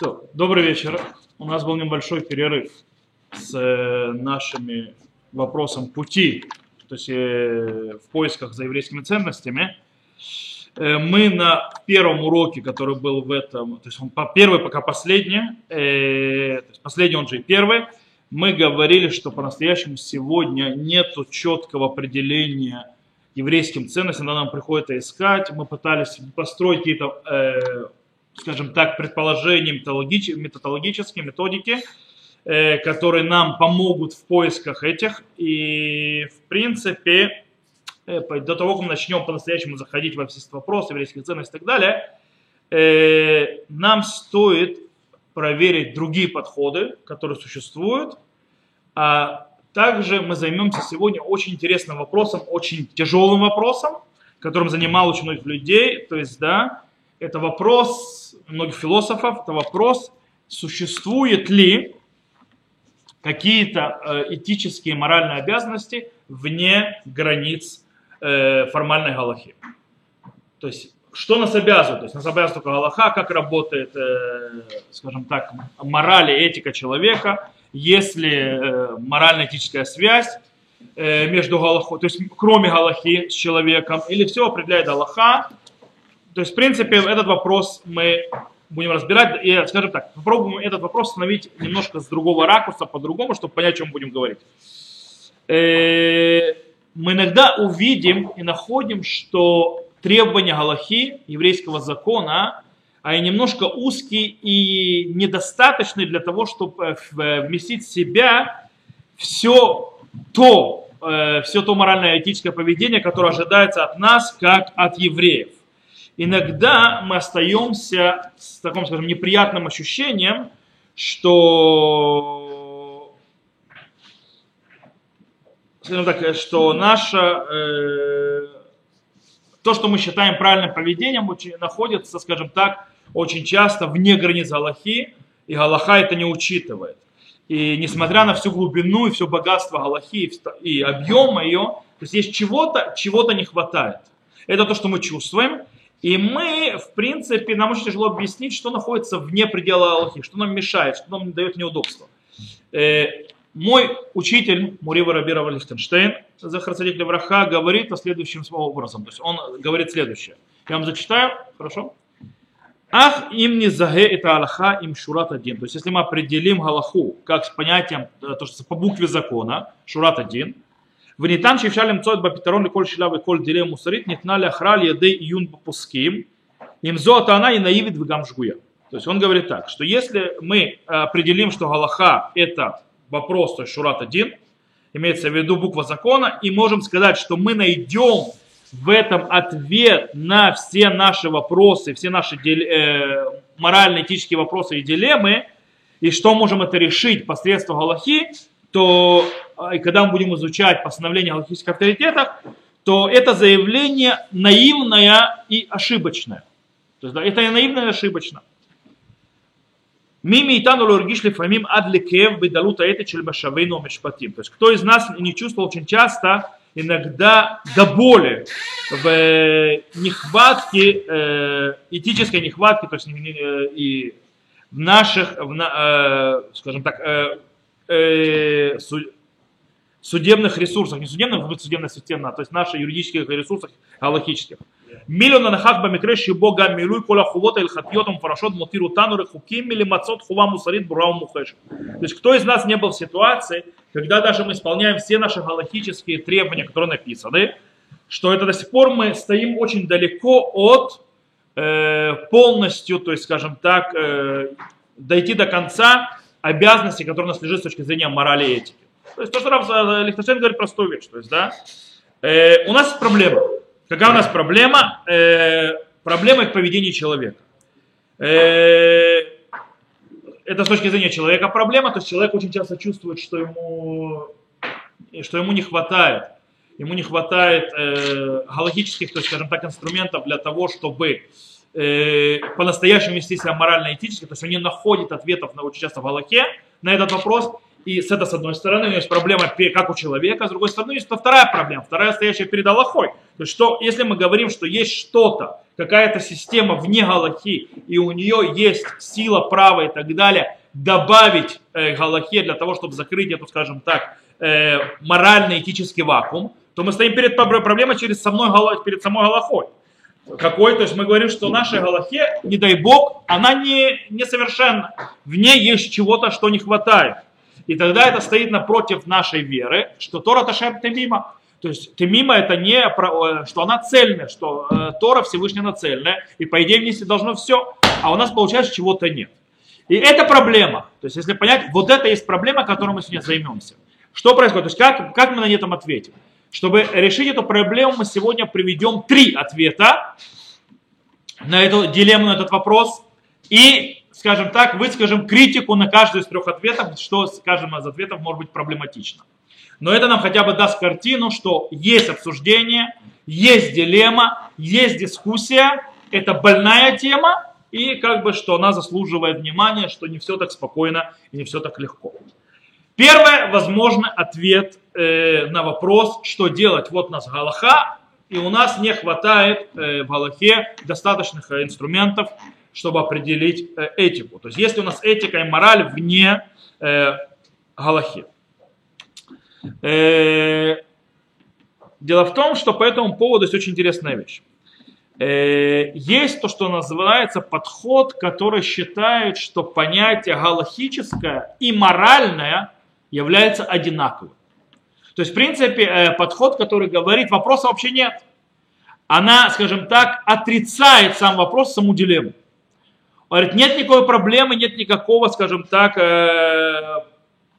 То, добрый вечер. У нас был небольшой перерыв с э, нашими вопросом пути, то есть э, в поисках за еврейскими ценностями. Э, мы на первом уроке, который был в этом, то есть он по первый, пока последний, э, то есть последний он же и первый, мы говорили, что по-настоящему сегодня нет четкого определения еврейским ценностям, надо нам приходится искать. Мы пытались построить какие-то, скажем так, предположения методологические, методики, э, которые нам помогут в поисках этих. И, в принципе, э, до того, как мы начнем по-настоящему заходить во все вопросы еврейских ценностей и так далее, э, нам стоит проверить другие подходы, которые существуют, а также мы займемся сегодня очень интересным вопросом, очень тяжелым вопросом, которым занимал очень многих людей. То есть, да, это вопрос многих философов, это вопрос, существует ли какие-то э, этические, моральные обязанности вне границ э, формальной галахи. То есть, что нас обязывает? То есть, нас обязывает только галаха, как работает, э, скажем так, мораль и этика человека – если морально-этическая связь между Галахой, то есть кроме Галахи с человеком, или все определяет Галаха. То есть, в принципе, этот вопрос мы будем разбирать, и, скажем так, попробуем этот вопрос установить немножко с другого ракурса, по-другому, чтобы понять, о чем будем говорить. Э, мы иногда увидим и находим, что требования Галахи, еврейского закона, а немножко узкий и недостаточный для того, чтобы э, вместить в себя все то, э, все то моральное этическое поведение, которое ожидается от нас, как от евреев. Иногда мы остаемся с таким, скажем, неприятным ощущением, что, скажем так, что наше, э, то, что мы считаем правильным поведением, находится, скажем так, очень часто вне границ Галахи, и Галаха это не учитывает. И несмотря на всю глубину и все богатство Галахи и объем ее, то есть чего-то, чего-то не хватает. Это то, что мы чувствуем. И мы, в принципе, нам очень тяжело объяснить, что находится вне предела Аллахи, что нам мешает, что нам дает неудобство. Э, мой учитель Мурива Рабира Лихтенштейн, Захар Садик Левраха, говорит о следующем образом. То есть он говорит следующее. Я вам зачитаю, хорошо? Ах им не заге это Аллаха им шурат один. То есть если мы определим Галаху как с понятием, э, то, что по букве закона, шурат один, וניתן שאפשר למצוא את בפתרון לכל שאלה וכל דילמה מוסרית ניתנה להכרעה על ידי עיון בפוסקים אם זו הטענה היא наивит וגם שגויה. То есть он говорит так, что если мы определим, что Галаха это вопрос, то есть Шурат один, имеется в виду буква закона, и можем сказать, что мы найдем в этом ответ на все наши вопросы, все наши э, морально-этические вопросы и дилеммы, и что можем это решить посредством Галахи, то и когда мы будем изучать постановление галахических авторитетов, то это заявление наивное и ошибочное. То есть да, это наивное и ошибочно. Мими и тану лоргиш лифамим ад лекев бедалута эти чельбашавейну мешпатим. То есть кто из нас не чувствовал очень часто иногда до боли в нехватке, э, этической нехватке, то есть э, и в наших, в, э, скажем так, э, э, судебных ресурсах, не судебных, а будет судебная система, то есть наших юридических ресурсах галактических. Миллиона нахак бамикреши бога милуй кола хувота или хатьотом фарашот мутиру тануры хуким или мацот хува мусарит бурау мухеш. То есть кто из нас не был в ситуации, когда даже мы исполняем все наши галактические требования, которые написаны, что это до сих пор мы стоим очень далеко от э, полностью, то есть, скажем так, э, дойти до конца обязанностей, которые у нас лежит с точки зрения морали и этики. То есть то, что Раф э, Лихтенштейн говорит простую вещь. То есть, да, э, у нас проблема. Какая у нас проблема? Э, проблема в поведении человека. Э, это с точки зрения человека проблема, то есть человек очень часто чувствует, что ему, что ему не хватает. Ему не хватает э, галактических, то есть, скажем так, инструментов для того, чтобы э, по-настоящему вести себя морально-этически, то есть он не находит ответов на, очень часто в Галахе на этот вопрос, и с этой с одной стороны у него есть проблема, как у человека, с другой стороны есть вторая проблема, вторая стоящая перед Аллахой. То есть, что, если мы говорим, что есть что-то, какая-то система вне Галахи, и у нее есть сила права и так далее, добавить э, Галахе для того, чтобы закрыть эту, скажем так, э, морально-этический вакуум, то мы стоим перед проблемой через самой, перед самой Галахой. Какой, то есть мы говорим, что наша Галахе, не дай бог, она не, не совершенна. В ней есть чего-то, что не хватает. И тогда это стоит напротив нашей веры, что Тора Ташем Темима. То есть Темима это не, э, что она цельная, что э, Тора Всевышняя она цельная, и по идее вместе должно все, а у нас получается чего-то нет. И это проблема. То есть если понять, вот это есть проблема, которой мы сегодня займемся. Что происходит? То есть как, как мы на этом ответим? Чтобы решить эту проблему, мы сегодня приведем три ответа на эту дилемму, на этот вопрос. И, скажем так, выскажем критику на каждый из трех ответов, что, скажем, из ответов может быть проблематично. Но это нам хотя бы даст картину, что есть обсуждение, есть дилемма, есть дискуссия, это больная тема, и как бы, что она заслуживает внимания, что не все так спокойно и не все так легко. Первый возможный ответ э, на вопрос, что делать. Вот у нас Галаха, и у нас не хватает э, в Галахе достаточных инструментов, чтобы определить э, этику. То есть если у нас этика и мораль вне э, Галахи. Э, дело в том, что по этому поводу есть очень интересная вещь. Э, есть то, что называется подход, который считает, что понятие галахическое и моральное является одинаковым. То есть, в принципе, э, подход, который говорит, вопроса вообще нет. Она, скажем так, отрицает сам вопрос, саму дилемму. Говорит, нет никакой проблемы, нет никакого, скажем так, э,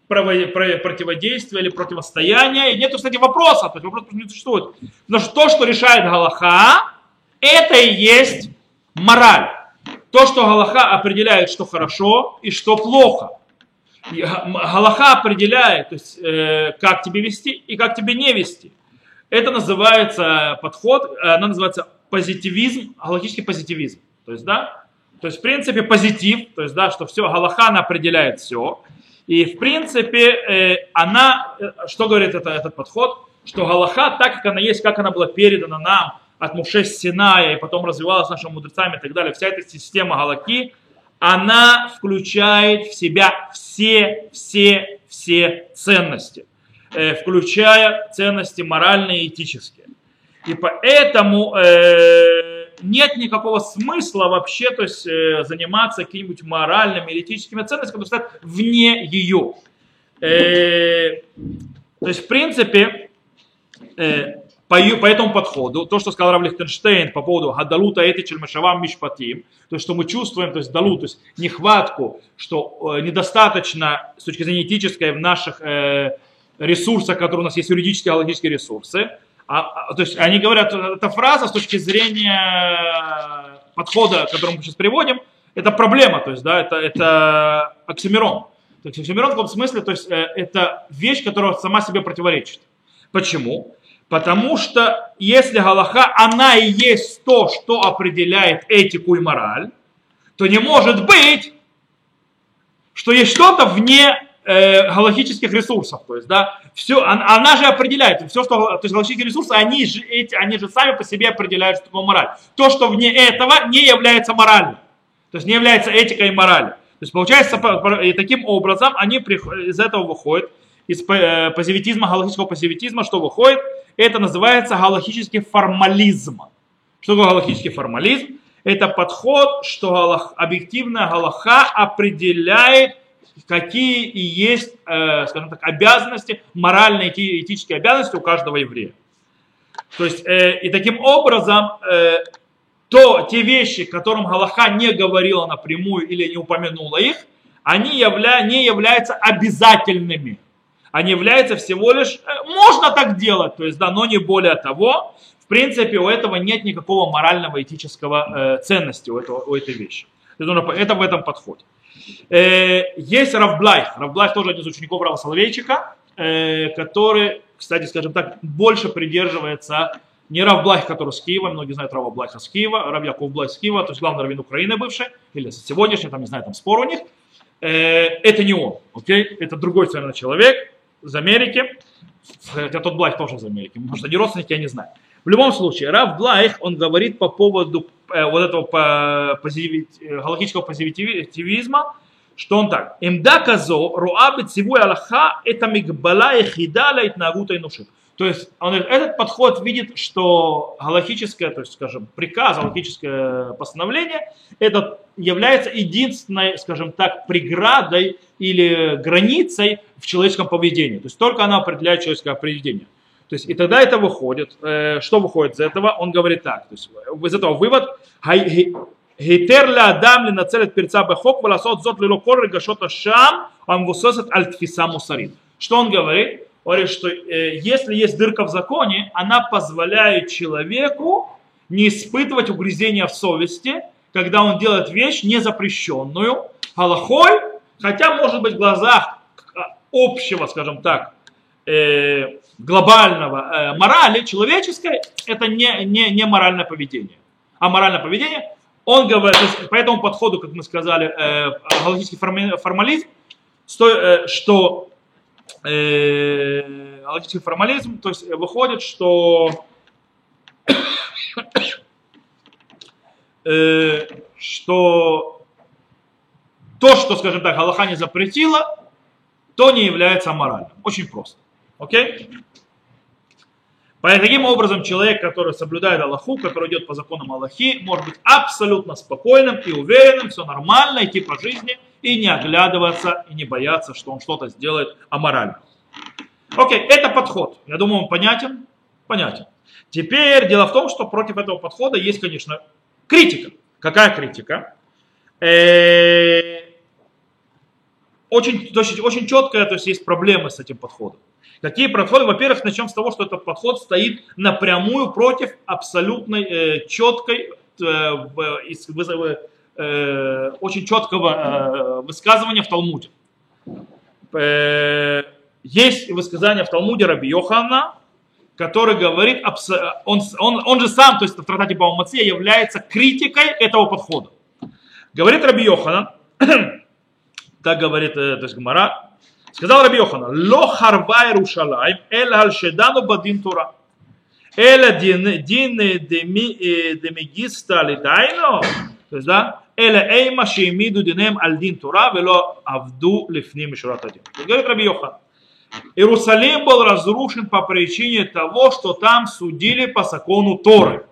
противодействия или противостояния. И нет, кстати, вопроса. То есть вопрос не существует. Но то, что решает Галаха, это и есть мораль. То, что Галаха определяет, что хорошо и что плохо. Галаха определяет, то есть, э, как тебе вести и как тебе не вести. Это называется подход, она называется позитивизм, галактический позитивизм. То есть, да, то есть, в принципе, позитив, то есть, да, что все, Галаха она определяет все. И, в принципе, э, она, э, что говорит это, этот подход, что Галаха, так как она есть, как она была передана нам от Муше Синая и потом развивалась нашими мудрецами и так далее, вся эта система Галаки, она включает в себя все, все, все ценности, э, включая ценности моральные и этические. И поэтому э, нет никакого смысла вообще то есть, э, заниматься какими-нибудь моральными этическими ценностями, которые стоят вне ее. Э, то есть, в принципе, э, по, по этому подходу, то, что сказал Рав Лихтенштейн по поводу Гадалута Этичель Мешавам Мишпатим, то есть, что мы чувствуем, то есть, далу, то есть, нехватку, что э, недостаточно с точки зрения этической в наших э, ресурсах, которые у нас есть юридические и логические ресурсы, а, а, то есть, они говорят, эта фраза с точки зрения подхода, который мы сейчас приводим, это проблема, то есть, да, это, это оксимирон. То есть, оксимирон в том смысле, то есть, э, это вещь, которая сама себе противоречит. Почему? Потому что если Галаха, она и есть то, что определяет этику и мораль, то не может быть, что есть что-то вне э, галактических ресурсов. То есть, да, все, она, она же определяет, все, что, то есть галактические ресурсы, они же, эти, они же сами по себе определяют, что такое мораль. То, что вне этого, не является моралью. То есть не является этикой и моралью. То есть получается, и таким образом они из этого выходят, из э, позитивизма, галактического позитивизма, что выходит, это называется галактический формализм. Что такое галактический формализм? Это подход, что объективная галаха определяет, какие и есть, э, скажем так, обязанности, моральные и этические обязанности у каждого еврея. То есть, э, и таким образом, то те вещи, которым Галаха не говорила напрямую или не упомянула их, они явля, не являются обязательными они являются всего лишь, э, можно так делать, то есть, да, но не более того. В принципе, у этого нет никакого морального, этического э, ценности у, этого, у этой вещи. Это в этом подходе. Э, есть Равблайх. Равблайх тоже один из учеников Рава Соловейчика, э, который, кстати, скажем так, больше придерживается не Рав Блайх, который с Киева, многие знают Рава Блайха с Киева, Рав Яков Блайх с Киева, то есть главный раввин Украины бывший, или сегодняшний, там, не знаю, там спор у них. Э, это не он, окей? Это другой совершенно человек, из Америки, хотя тот Блайх тоже из Америки, может, они родственники, я не знаю. В любом случае, Рав Блайх, он говорит по поводу вот этого э, галактического позитивизма, что он так. Имда казо руабит сивуй аллаха это мигбала ехида ла итнагута инушит. То есть он, этот подход видит, что галактическое, то есть, скажем, приказ, галактическое постановление, это является единственной, скажем так, преградой или границей в человеческом поведении. То есть только она определяет человеческое поведение. То есть, и тогда это выходит. Э, что выходит из этого? Он говорит так. То есть, э, из этого вывод. Гейтер ля адам ли нацелит перца бехок, валасот зот лило коры гашота шам, амвусосет альтфиса мусарин. Что он говорит? Говорит, что э, если есть дырка в законе, она позволяет человеку не испытывать угрызения в совести, когда он делает вещь незапрещенную, халахой, хотя, может быть, в глазах а, общего, скажем так, э, глобального э, морали человеческой, это не, не, не моральное поведение. А моральное поведение, он говорит, то есть по этому подходу, как мы сказали, э, галактический формализм, сто, э, что э, галактический формализм, то есть выходит, что э, что то, что, скажем так, Галаха не запретила, то не является аморальным. Очень просто. Окей? Поэтому, таким образом, человек, который соблюдает Аллаху, который идет по законам Аллахи, может быть абсолютно спокойным и уверенным, все нормально, идти по жизни и не оглядываться, и не бояться, что он что-то сделает аморально. Окей, это подход. Я думаю, он понятен? Понятен. Теперь дело в том, что против этого подхода есть, конечно, критика. Какая критика? Э, очень, очень, четкая, то есть есть проблемы с этим подходом. Какие подходы? Во-первых, начнем с того, что этот подход стоит напрямую против абсолютной э, четкой, э, э, очень четкого э, высказывания в Талмуде. Э, есть высказание в Талмуде Раби Йохана, который говорит, он, он, он же сам, то есть в трактате Баумация, является критикой этого подхода. Говорит Раби Йоханан, так говорит то есть Гмара, сказал Раби Йоханан, ло харва Иерушалайм, эль аль шедану бадин тура. Эля дин демигиста лидайно, то есть, да, эля эйма шеймиду динем аль дин тура, вело авду лифним мишурат один. Говорит Раби Йохан, Иерусалим был разрушен по причине того, что там судили по закону Торы.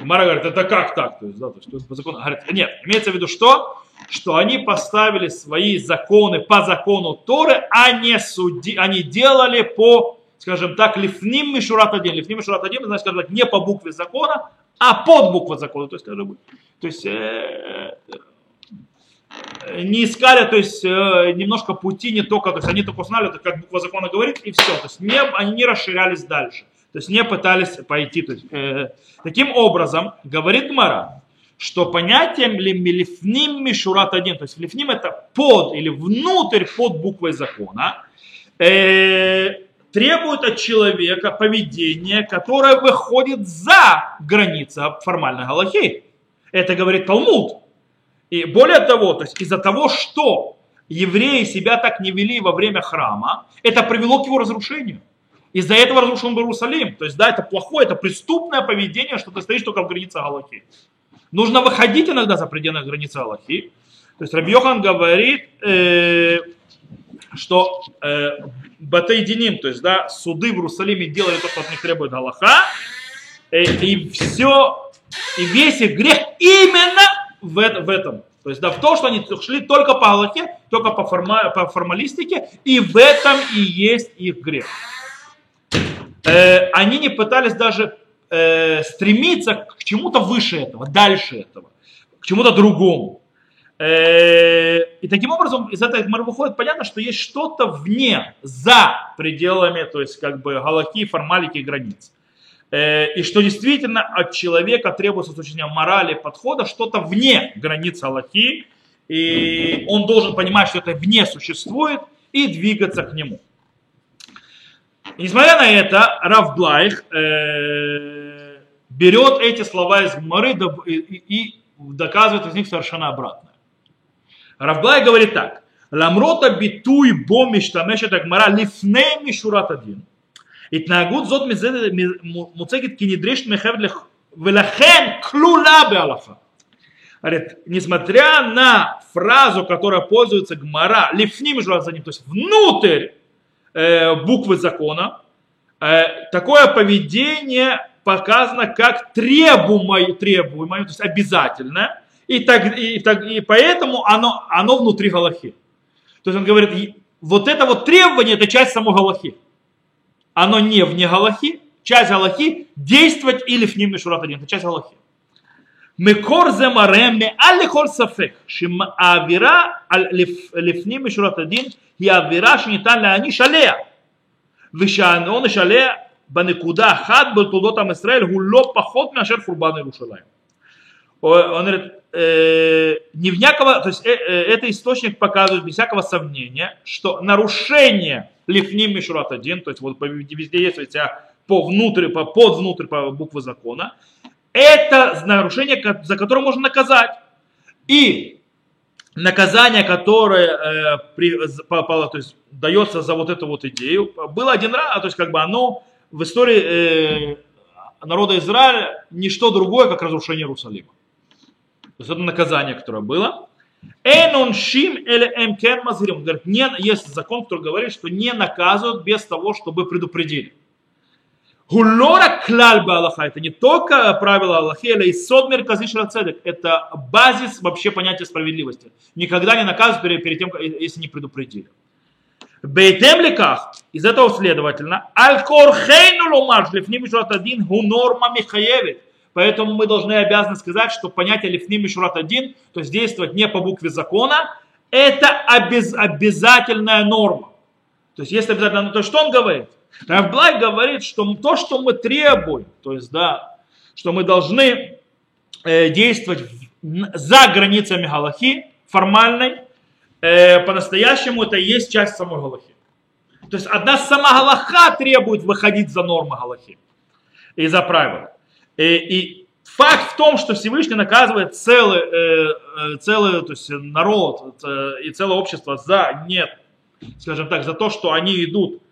Мара говорит, это как так? То есть, да, то есть, по закону. Говорит, нет, имеется в виду что? Что они поставили свои законы по закону Торы, а не, суди, они делали по, скажем так, лифним мишурат один. Лифним мишурат один, значит, скажем так, не по букве закона, а под буквой закона. То есть, скажем, то есть э, не искали, то есть э, немножко пути не только, то есть они только знали, как буква закона говорит, и все. То есть не, они не расширялись дальше. То есть не пытались пойти. То есть, э, таким образом, говорит Мара, что понятие лифним мишурат один, то есть лифним это под или внутрь под буквой закона, э, требует от человека поведения, которое выходит за границы формальной галахи. Это говорит Талмуд. И более того, то есть из-за того, что евреи себя так не вели во время храма, это привело к его разрушению. Из-за этого разрушен был Иерусалим. То есть, да, это плохое, это преступное поведение, что ты стоишь только в границе Галахи. Нужно выходить иногда за пределы границы Галахи. То есть Рабьехан говорит, э, что э, Батайдиним, то есть, да, суды в Иерусалиме делали то, что от них требует Галаха, э, и все, и весь их грех именно в, в этом. То есть да, в том, что они шли только по Аллахе, только по, форма, по формалистике, и в этом и есть их грех. Э, они не пытались даже э, стремиться к чему-то выше этого, дальше этого, к чему-то другому. Э, и таким образом из этой гмары выходит понятно, что есть что-то вне, за пределами, то есть как бы галаки, формалики, границ. Э, и что действительно от человека требуется с учением морали, подхода, что-то вне границ Аллахи, и он должен понимать, что это вне существует, и двигаться к нему. Несмотря на это, Равблайх э, берет эти слова из Гмары и, доказывает из них совершенно обратное. Равблай говорит так. Ламрота битуй бомиш тамешет агмара лифней мишурат один. Итнагут зот муцегит кинедреш мехевлех велахен клула бе беалаха. Говорит, несмотря на фразу, которая пользуется Гмара, лифним журазаним, то есть внутрь Э, буквы закона, э, такое поведение показано как требуемое, требуемое то есть обязательное, и, так, и, так, и поэтому оно, оно внутри Галахи. То есть он говорит, вот это вот требование, это часть самой Галахи. Оно не вне Галахи, часть Галахи действовать или в ним Мишурат один, это часть Галахи. Мекор земареме аль сафек, шим авира аль лифним Мишурат один – היא האווירה שניתן להעניש עליה ושהעונש עליה בנקודה אחת בתולדות עם ישראל הוא לא פחות מאשר חורבן ירושלים. Он говорит, э, не всякого, то есть э, э, это источник показывает без всякого сомнения, что нарушение лифним мишурат один, то есть вот везде есть вся по внутрь, по под внутрь по буквы закона, это нарушение, за которое можно наказать. И наказание, которое э, при, по, то есть, дается за вот эту вот идею, было один раз, то есть как бы оно в истории э, народа Израиля ничто другое, как разрушение Иерусалима. То есть это наказание, которое было. Энон шим или эмкен мазрим. Говорит, есть закон, который говорит, что не наказывают без того, чтобы предупредили. Гулора клаль Аллаха, это не только правило Аллахи, это и сод мерказишра цедек, это базис вообще понятия справедливости. Никогда не наказывают перед, перед тем, если не предупредили. Бейтем леках, из этого следовательно, аль-кор хейну ломар, шлифним один, гу норма михаевит. Поэтому мы должны обязаны сказать, что понятие лифним мишурат один, то есть действовать не по букве закона, это обез, обязательная норма. То есть если обязательно, то что он говорит? Равблай говорит, что то, что мы требуем, то есть, да, что мы должны э, действовать за границами Галахи, формальной, э, по-настоящему это и есть часть самой Галахи. То есть одна сама Галаха требует выходить за нормы Галахи и за правила. И, э, и факт в том, что Всевышний наказывает целый, э, э целый то есть народ э, и целое общество за нет, скажем так, за то, что они идут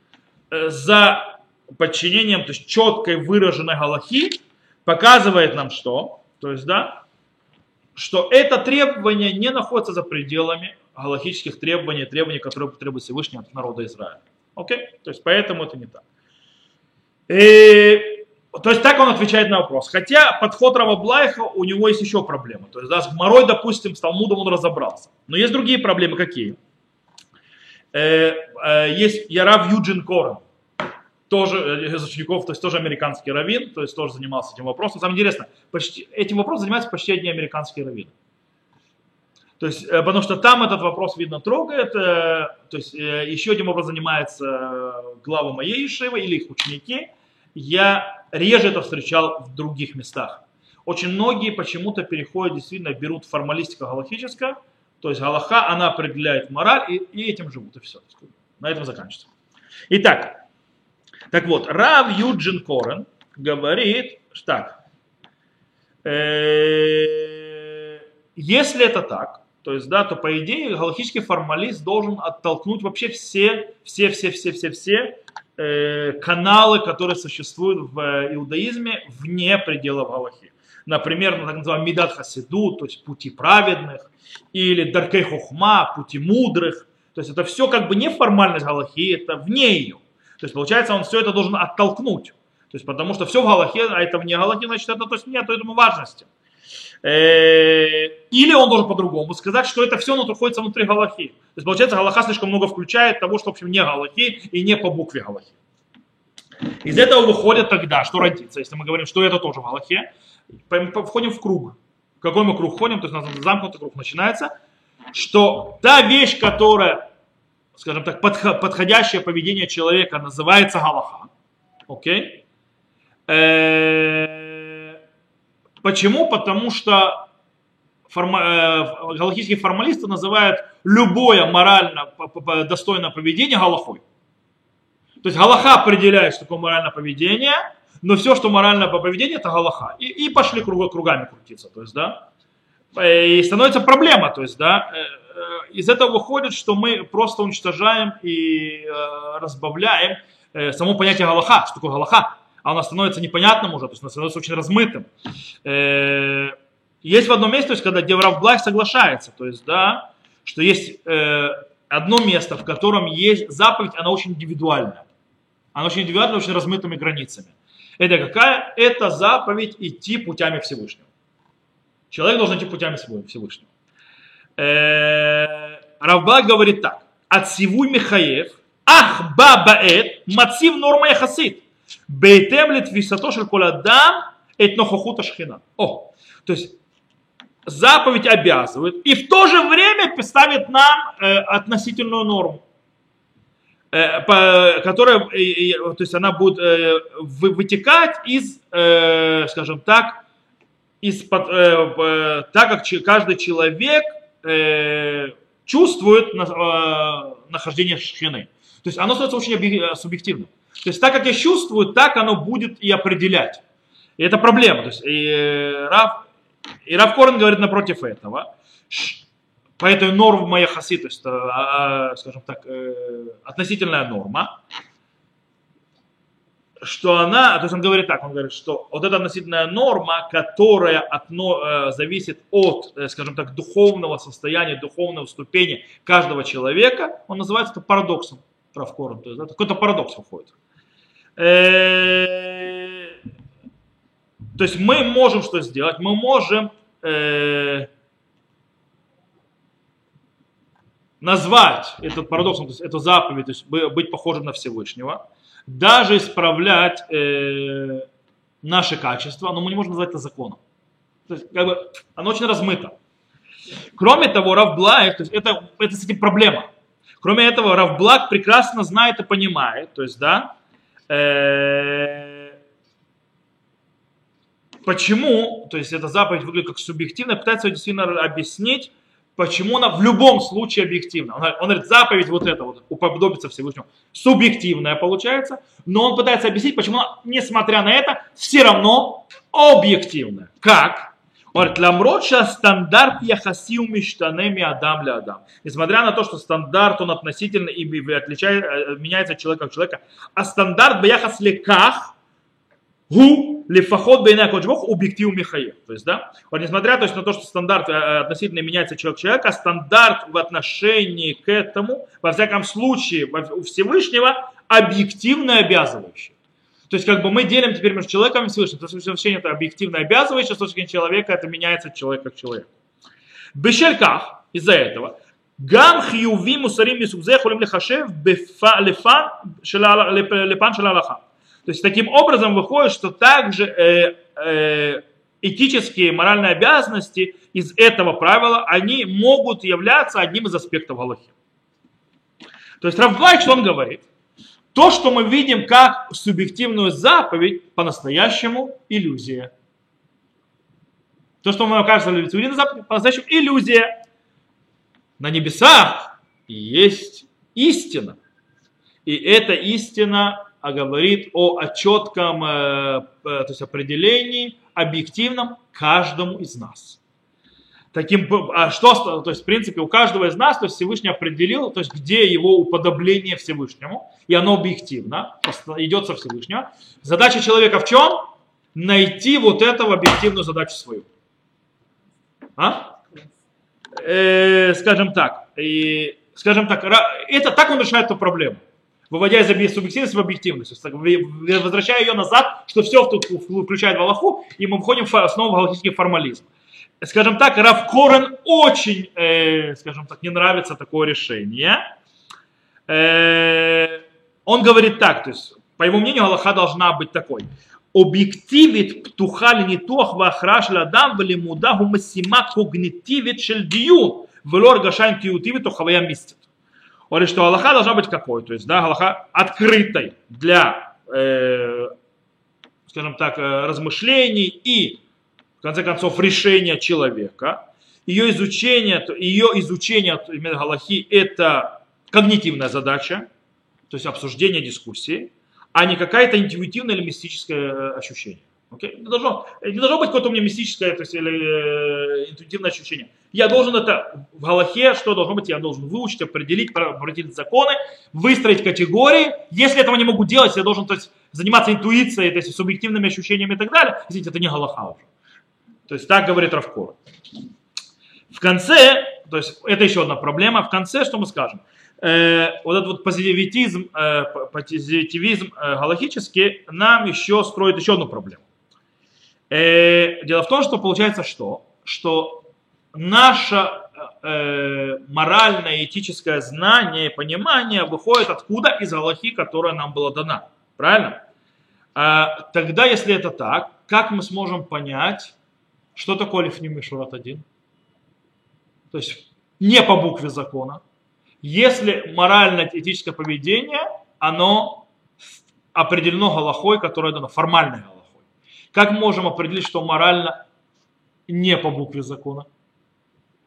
за подчинением, то есть четкой выраженной галахи, показывает нам что? То есть, да, что это требование не находится за пределами галахических требований, требований, которые требует Всевышний от народа Израиля. Окей? То есть, поэтому это не так. И, то есть, так он отвечает на вопрос. Хотя подход Раваблайха, у него есть еще проблемы. То есть, да, с Гморой, допустим, с Талмудом он разобрался. Но есть другие проблемы. Какие? Э, э, есть Ярав Юджин Корен, тоже э, из учеников, то есть тоже американский раввин, то есть тоже занимался этим вопросом. Самое интересное, почти, этим вопросом занимаются почти одни американские раввины. То есть, потому что там этот вопрос, видно, трогает. То есть, еще один вопрос занимается глава моей Ишивы или их ученики. Я реже это встречал в других местах. Очень многие почему-то переходят, действительно, берут формалистика галактическая, то есть Галаха, она определяет мораль, и, и этим живут, и все. На этом заканчивается. Итак, так вот, Рав Юджин Корен говорит, так, э, если это так, то есть, да, то по идее галактический формалист должен оттолкнуть вообще все, все, все, все, все, все э, каналы, которые существуют в иудаизме вне пределов Галахи например, на так называемый Мидат Хасиду, то есть пути праведных, или Даркей Хохма, пути мудрых. То есть это все как бы не формальность Галахи, это вне ее. То есть получается, он все это должен оттолкнуть. То есть потому что все в Галахе, а это вне Галахи, значит, это то есть нет этому важности. Э, или он должен по-другому сказать, что это все находится внутри Галахи. То есть получается, Галаха слишком много включает того, что в общем не Галахи и не по букве Галахи. Из этого выходит тогда, что родится, если мы говорим, что это тоже в Галахе, входим в круг. Какой мы круг входим, то есть у нас замкнутый круг начинается, что та вещь, которая, скажем так, подходящее поведение человека называется галаха. Окей? Э, почему? Потому что форма, э, галахические формалисты называют любое морально достойное поведение галахой. То есть галаха определяет, что такое моральное поведение, но все, что моральное по поведению, это галаха. И, и пошли круг, кругами крутиться. То есть, да, и становится проблема. То есть, да, э, э, из этого выходит, что мы просто уничтожаем и э, разбавляем само понятие галаха. Что такое галаха? а оно становится непонятным уже, то есть оно становится очень размытым. Э, есть в одном месте, то есть когда Деврав Блай соглашается, то есть, да, что есть э, одно место, в котором есть заповедь, она очень индивидуальная. Она очень индивидуальная, очень размытыми границами. Это какая? Это заповедь идти путями Всевышнего. Человек должен идти путями Всевышнего. Э, Равбак говорит так. От сивуй Михаев, ах бабаэт, мацив норма яхасит. Бейтем литвисато шель коладам, эт нохохута шхина. О, то есть заповедь обязывает и в то же время ставит нам э, относительную норму, которая, э, то есть она будет э, вытекать из, э, скажем так, из, э, э, так как каждый человек э, чувствует на, э, нахождение шхины. То есть оно становится очень э, субъективным. То есть так как я чувствую, так оно будет и определять. И это проблема. То есть, и, э, Рав, и Рав Корн говорит напротив этого. По этой норме моя хаси, то есть, а, а, скажем так, относительная норма, что она, то есть он говорит так, он говорит, что вот эта относительная норма, которая отно, зависит от, скажем так, духовного состояния, духовного ступени каждого человека, он называется парадоксом. Равкорн, то есть да, какой-то парадокс выходит. Э, то есть мы можем что сделать? Мы можем э, назвать этот парадокс, то есть эту заповедь, то есть быть похожим на Всевышнего, даже исправлять э, наши качества, но мы не можем назвать это законом. То есть, как бы, оно очень размыто. Кроме того, Равблаев, то это, это с этим проблема. Кроме этого, Равблак прекрасно знает и понимает, то есть, да, э, почему, то есть эта заповедь выглядит как субъективная, пытается действительно объяснить, почему она в любом случае объективна. Он, он говорит, заповедь вот эта вот, уподобиться Всевышнему, субъективная получается, но он пытается объяснить, почему она, несмотря на это, все равно объективная. Как? говорит, ламрот стандарт яхасиу миштанеми адам для адам. Несмотря на то, что стандарт, он относительно и отличает, э, меняется от человека к человеку, а стандарт бяхас леках, Гу лифахот бейна кочбох убектив михаев. То есть, да, вот несмотря то есть, на то, что стандарт э, относительно меняется человек человека, а стандарт в отношении к этому, во всяком случае, у Всевышнего объективно обязывающий. То есть, как бы мы делим теперь между человеком и Всевышним. То есть, вообще это объективно обязывающее, с точки зрения человека это меняется человек как человек. человеку. Бешельках из-за этого. Гам хьюви мусарим мисукзе хулим лехашев лепан шелалаха. То есть таким образом выходит, что также э, э, этические моральные обязанности из этого правила, они могут являться одним из аспектов Галахи. То есть Равглай, что он говорит? То, что мы видим как субъективную заповедь, по-настоящему иллюзия. То, что мы кажется субъективной заповедь, по-настоящему иллюзия. На небесах есть истина. И эта истина говорит о, о четком э, то есть определении, объективном каждому из нас таким, а что, то есть, в принципе, у каждого из нас, то есть, Всевышний определил, то есть, где его уподобление Всевышнему, и оно объективно, идет со Всевышнего. Задача человека в чем? Найти вот эту объективную задачу свою. А? Э, скажем так, и, скажем так, это так он решает эту проблему выводя из субъективности в объективность, возвращая ее назад, что все включает в Аллаху, и мы входим снова в галактический формализм скажем так, Равкорен очень, э, скажем так, не нравится такое решение. Э, он говорит так, то есть, по его мнению, Аллаха должна быть такой. Объективит птуха линитуах вахраш ладам велимуда гумасима когнитивит шельдию вело аргашайн киутивит хавая мистит. Он говорит, что Аллаха должна быть какой? То есть, да, Аллаха открытой для, э, скажем так, э, размышлений и конце концов, решение человека. Ее изучение, ее изучение именно Галахи – это когнитивная задача, то есть обсуждение дискуссии, а не какая-то интуитивное или мистическое э, ощущение. Okay? Не, должно, не должно быть какое-то у меня мистическое то есть, или э, интуитивное ощущение. Я должен это в Галахе, что должно быть, я должен выучить, определить, определить законы, выстроить категории. Если этого не могу делать, я должен то есть, заниматься интуицией, то есть субъективными ощущениями и так далее, извините, это не Галаха уже. То есть так говорит Равкор. В конце, то есть это еще одна проблема, в конце что мы скажем? Э, вот этот вот позитивизм, э, позитивизм э, галахический нам еще строит еще одну проблему. Э, дело в том, что получается что? Что наше э, моральное, этическое знание и понимание выходит откуда? Из Галахи, которая нам была дана. Правильно? А, тогда, если это так, как мы сможем понять, что такое Лифним Мишурат 1? То есть не по букве закона. Если морально-этическое поведение, оно определено Галахой, которое дано, формальной Галахой. Как можем определить, что морально не по букве закона?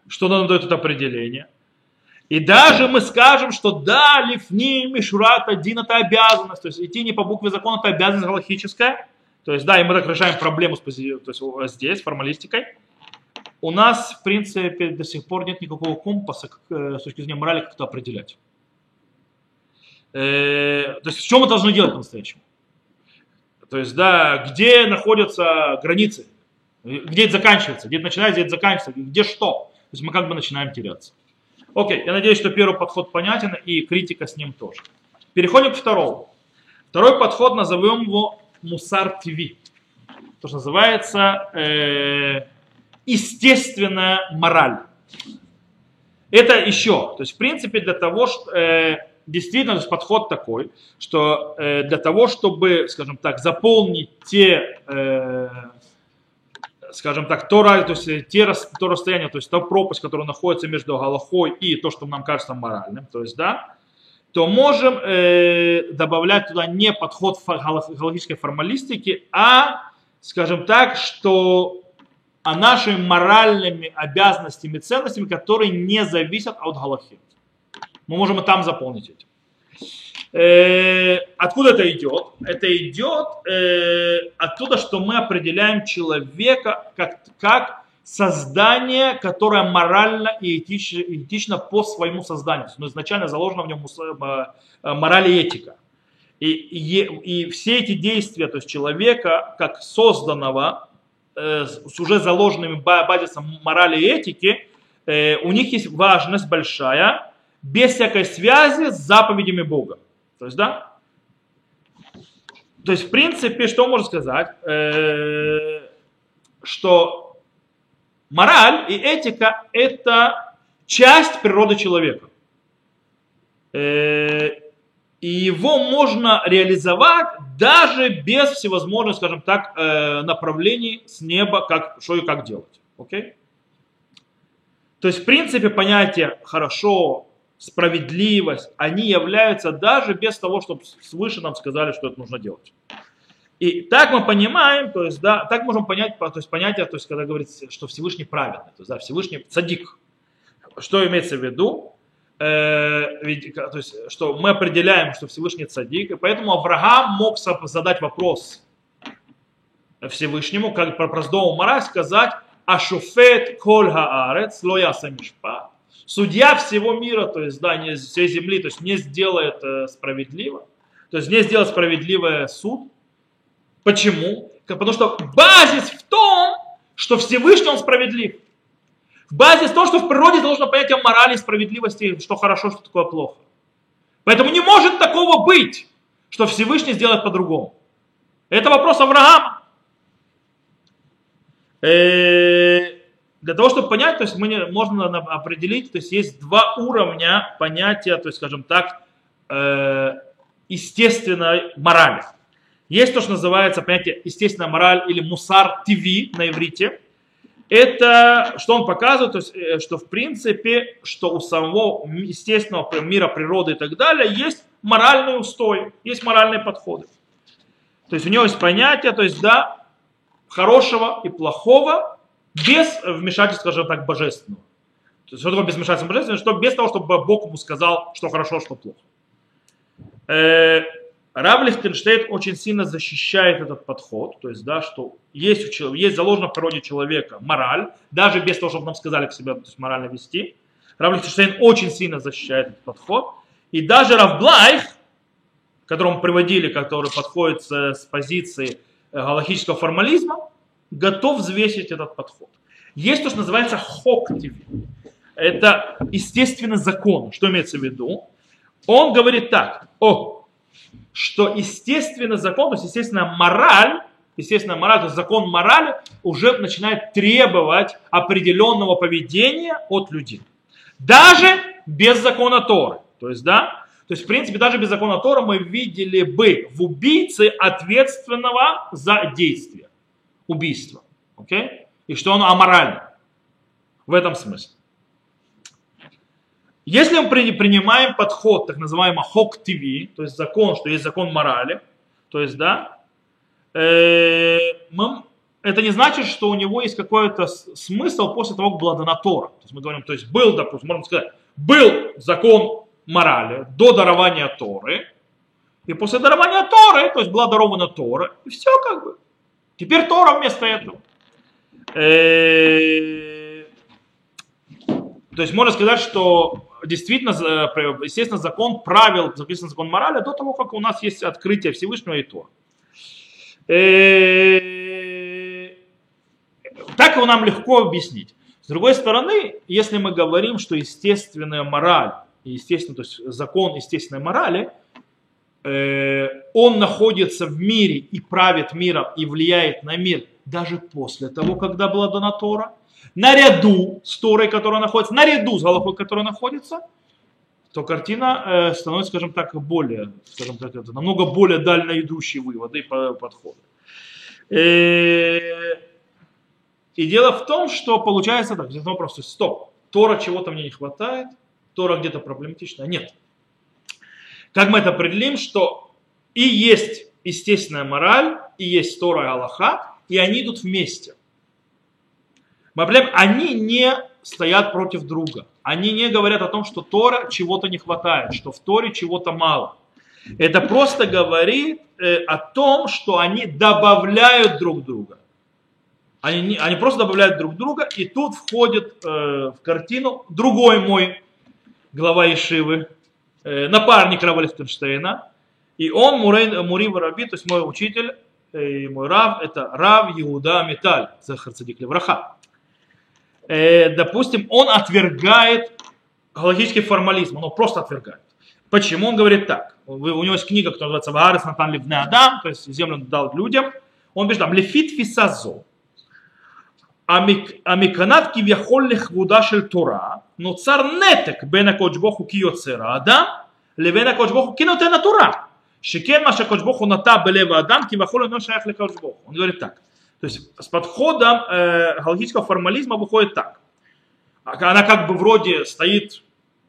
Что нам дает это определение? И даже мы скажем, что да, лифни, мишурат, один это обязанность, то есть идти не по букве закона, это обязанность галактическая. То есть да, и мы так решаем проблему с, то есть, здесь, формалистикой. У нас, в принципе, до сих пор нет никакого компаса э, с точки зрения морали, как это определять. Э, то есть, что мы должны делать по-настоящему? То есть, да, где находятся границы, где это заканчивается, где это начинается, где это заканчивается, где что. То есть мы как бы начинаем теряться. Окей, я надеюсь, что первый подход понятен и критика с ним тоже. Переходим к второму. Второй подход назовем его Мусар ТВ. То, что называется э, естественная мораль. Это еще, то есть в принципе для того, что э, действительно подход такой, что э, для того, чтобы, скажем так, заполнить те, э, скажем так, то, то, есть, э, те, то расстояние, то есть та пропасть, которая находится между Галахой и то, что нам кажется моральным, то есть, да, то можем э, добавлять туда не подход галактической формалистики, а, скажем так, что о нашими моральными обязанностями и ценностями, которые не зависят от Галахи. Мы можем и там заполнить эти. Э, откуда это идет? Это идет э, оттуда, что мы определяем человека как, как создание, которое морально и этично, этично по своему созданию. Но изначально заложена в нем э, э, мораль и этика. И, и, и все эти действия, то есть человека как созданного, э, с уже заложенными базисом морали и этики, э, у них есть важность большая, без всякой связи с заповедями Бога. То есть, да? То есть, в принципе, что можно сказать? Э, что мораль и этика – это часть природы человека. Э, и его можно реализовать даже без всевозможных, скажем так, э, направлений с неба, как, что и как делать. Окей? То есть, в принципе, понятие «хорошо», справедливость, они являются даже без того, чтобы свыше нам сказали, что это нужно делать. И так мы понимаем, то есть, да, так можем понять, то есть понятие, то есть, когда говорится, что Всевышний праведный, то есть, да, Всевышний садик. Что имеется в виду? Э, то есть, что мы определяем, что Всевышний садик, и поэтому Авраам мог задать вопрос Всевышнему, как про Проздому Мара сказать, Ашуфет коль хаарец лояса мишпат судья всего мира, то есть, да, не всей земли, то есть не сделает э, справедливо, то есть не сделает справедливый суд. Почему? Потому что базис в том, что Всевышний он справедлив. Базис в том, что в природе должно понятие морали, справедливости, что хорошо, что такое плохо. Поэтому не может такого быть, что Всевышний сделает по-другому. Это вопрос Авраама. Для того, чтобы понять, то есть мы не, можно определить, то есть есть два уровня понятия, то есть, скажем так, э, естественной морали. Есть то, что называется понятие естественная мораль или мусар ТВ на иврите. Это, что он показывает, то есть, э, что в принципе, что у самого естественного мира, природы и так далее есть моральный устой, есть моральные подходы. То есть у него есть понятие, то есть да, хорошего и плохого, без вмешательства, скажем так, божественного. То есть, что такое без вмешательства божественного? Что без того, чтобы Бог ему сказал, что хорошо, что плохо. Э, Рав Лихтенштейн очень сильно защищает этот подход, то есть, да, что есть, у человека, есть заложено в природе человека мораль, даже без того, чтобы нам сказали к себе то есть, морально вести. Рав Лихтенштейн очень сильно защищает этот подход. И даже Рав Блайх, который мы приводили, который подходит с, с позиции э, галактического формализма, готов взвесить этот подход. Есть то, что называется хоктиви. Это естественный закон. Что имеется в виду? Он говорит так, о, что естественный закон, то есть естественная мораль, естественная мораль, то есть закон морали уже начинает требовать определенного поведения от людей. Даже без закона Торы. То есть, да, то есть, в принципе, даже без закона Тора мы видели бы в убийце ответственного за действие, убийство. Okay? И что оно аморально. В этом смысле. Если мы принимаем подход, так называемый хок ТВ, то есть закон, что есть закон морали, то есть, да, э, мы, это не значит, что у него есть какой-то смысл после того, как была дана Тора. То есть мы говорим, то есть был, допустим, можно сказать, был закон морали до дарования Торы, и после дарования Торы, то есть была дарована Тора, и все как бы. Теперь Тора вместо этого. Э, то есть можно сказать, что действительно, естественно, закон правил, записан закон морали до того, как у нас есть открытие Всевышнего и то. Э, так его нам легко объяснить. С другой стороны, если мы говорим, что естественная мораль, естественно, то есть закон естественной морали, э, он находится в мире и правит миром и влияет на мир даже после того, когда была дана Тора, наряду с Торой, которая находится, наряду с Галахой, которая находится, то картина э, становится, скажем так, более, скажем так, это намного более дально идущие выводы и подходы. Э, и дело в том, что получается так, здесь вопрос, стоп, Тора чего-то мне не хватает, Тора где-то проблематична, нет. Как мы это определим, что и есть естественная мораль, и есть Тора и Аллаха, и они идут вместе. Проблем, они не стоят против друга. Они не говорят о том, что Тора чего-то не хватает, что в Торе чего-то мало. Это просто говорит э, о том, что они добавляют друг друга. Они, они просто добавляют друг друга, и тут входит э, в картину другой мой глава Ишивы, Э, напарник Рава Лихтенштейна, и он Мурей, Мури Вараби, то есть мой учитель, э, и мой Рав, это Рав Иуда Металь, Захар Цадик Левраха. Э, допустим, он отвергает галактический формализм, он его просто отвергает. Почему? Он говорит так. У него есть книга, которая называется «Ваарес Натан Левне Адам», то есть землю он дал людям. Он пишет там «Лефит фисазо». Амиканат кивьяхоль лихвуда шель Тора, נוצר נתק בין הקדוש ברוך הוא כיוצר האדם לבין הקדוש ברוך הוא כנותן התורה שכן מה שהקדוש ברוך הוא נטע בלב האדם כביכול אינו שייך לקדוש ברוך הוא. Он говорит так. То есть с подходом э, галактического формализма выходит так. Она как бы вроде стоит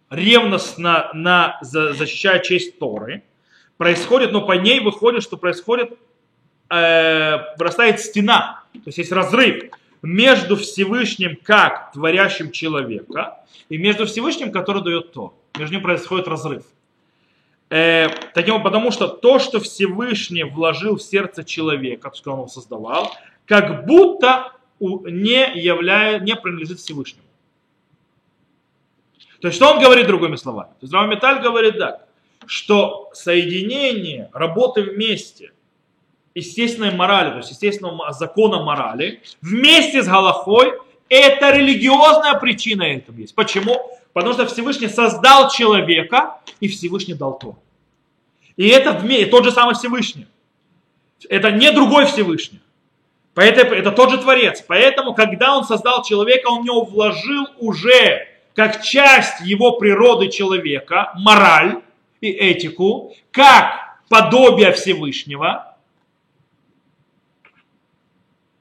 ревностно на, за, защищая честь Торы. Происходит, но по ней выходит, что происходит, э, вырастает стена. То есть есть разрыв между Всевышним как творящим человека и между Всевышним, который дает то. Между ним происходит разрыв. Э, таким, потому что то, что Всевышний вложил в сердце человека, то, что он его создавал, как будто не, являет, не принадлежит Всевышнему. То есть, что он говорит другими словами? То есть, Равметаль говорит так, что соединение, работы вместе, естественной морали, то есть естественного закона морали, вместе с Галахой, это религиозная причина этого есть. Почему? Потому что Всевышний создал человека, и Всевышний дал то. И это вместе, тот же самый Всевышний. Это не другой Всевышний. Поэтому это тот же Творец. Поэтому, когда он создал человека, он в него вложил уже как часть его природы человека, мораль и этику, как подобие Всевышнего.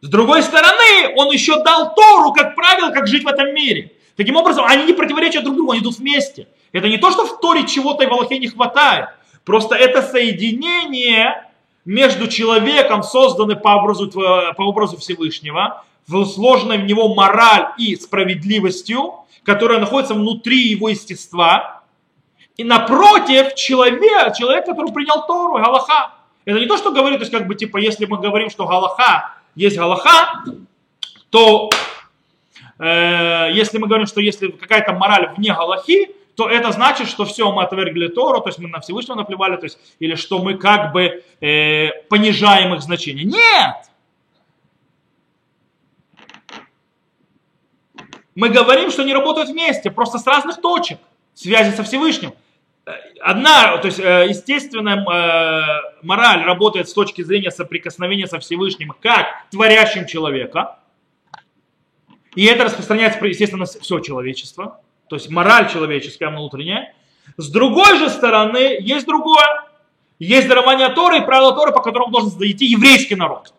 С другой стороны, он еще дал Тору, как правило, как жить в этом мире. Таким образом, они не противоречат друг другу, они идут вместе. Это не то, что в Торе чего-то и в Аллахе не хватает. Просто это соединение между человеком, созданный по образу, по образу Всевышнего, сложенной в него мораль и справедливостью, которая находится внутри его естества, и напротив человек, человек, который принял Тору, Галаха. Это не то, что говорит, то есть как бы типа, если мы говорим, что Галаха есть Галаха, то э, если мы говорим, что если какая-то мораль вне Галахи, то это значит, что все, мы отвергли Тору, то есть мы на Всевышнего наплевали, то есть, или что мы как бы э, понижаем их значение. Нет! Мы говорим, что они работают вместе, просто с разных точек связи со Всевышним. Одна, то есть, э, естественная э, мораль работает с точки зрения соприкосновения со Всевышним, как творящим человека. И это распространяется, естественно, на все человечество. То есть мораль человеческая внутренняя. С другой же стороны, есть другое. Есть дарование Торы и правила Торы, по которому должен идти еврейский народ.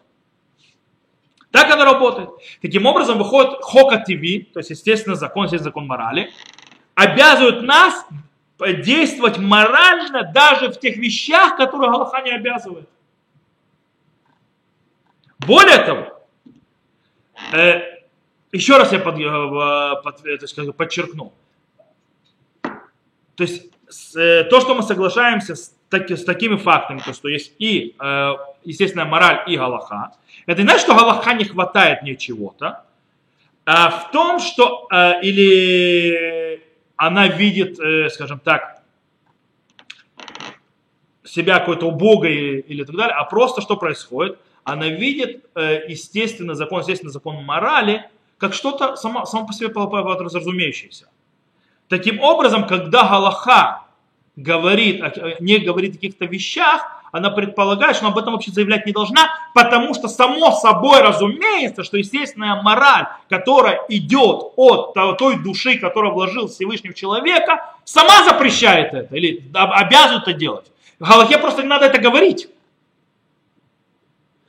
Так оно работает. Таким образом, выходит Хока ТВ, то есть, естественно, закон, есть закон морали, обязывают нас действовать морально даже в тех вещах, которые Галаха не обязывает. Более того, э, еще раз я под, э, под, э, сказать, подчеркну. То есть э, то, что мы соглашаемся с, таки, с такими фактами, то, что есть и, э, естественно, мораль и Галаха, это не значит, что Галаха не хватает мне чего-то, а в том, что э, или она видит, э, скажем так, себя какой-то убогой или так далее, а просто что происходит? Она видит э, естественно закон, естественно закон морали, как что-то само, само по себе разумеющееся. Таким образом, когда Галаха говорит, не говорит о каких-то вещах, она предполагает, что она об этом вообще заявлять не должна, потому что само собой разумеется, что естественная мораль, которая идет от той души, которая вложил Всевышний в человека, сама запрещает это или обязывает это делать. В Галахе просто не надо это говорить.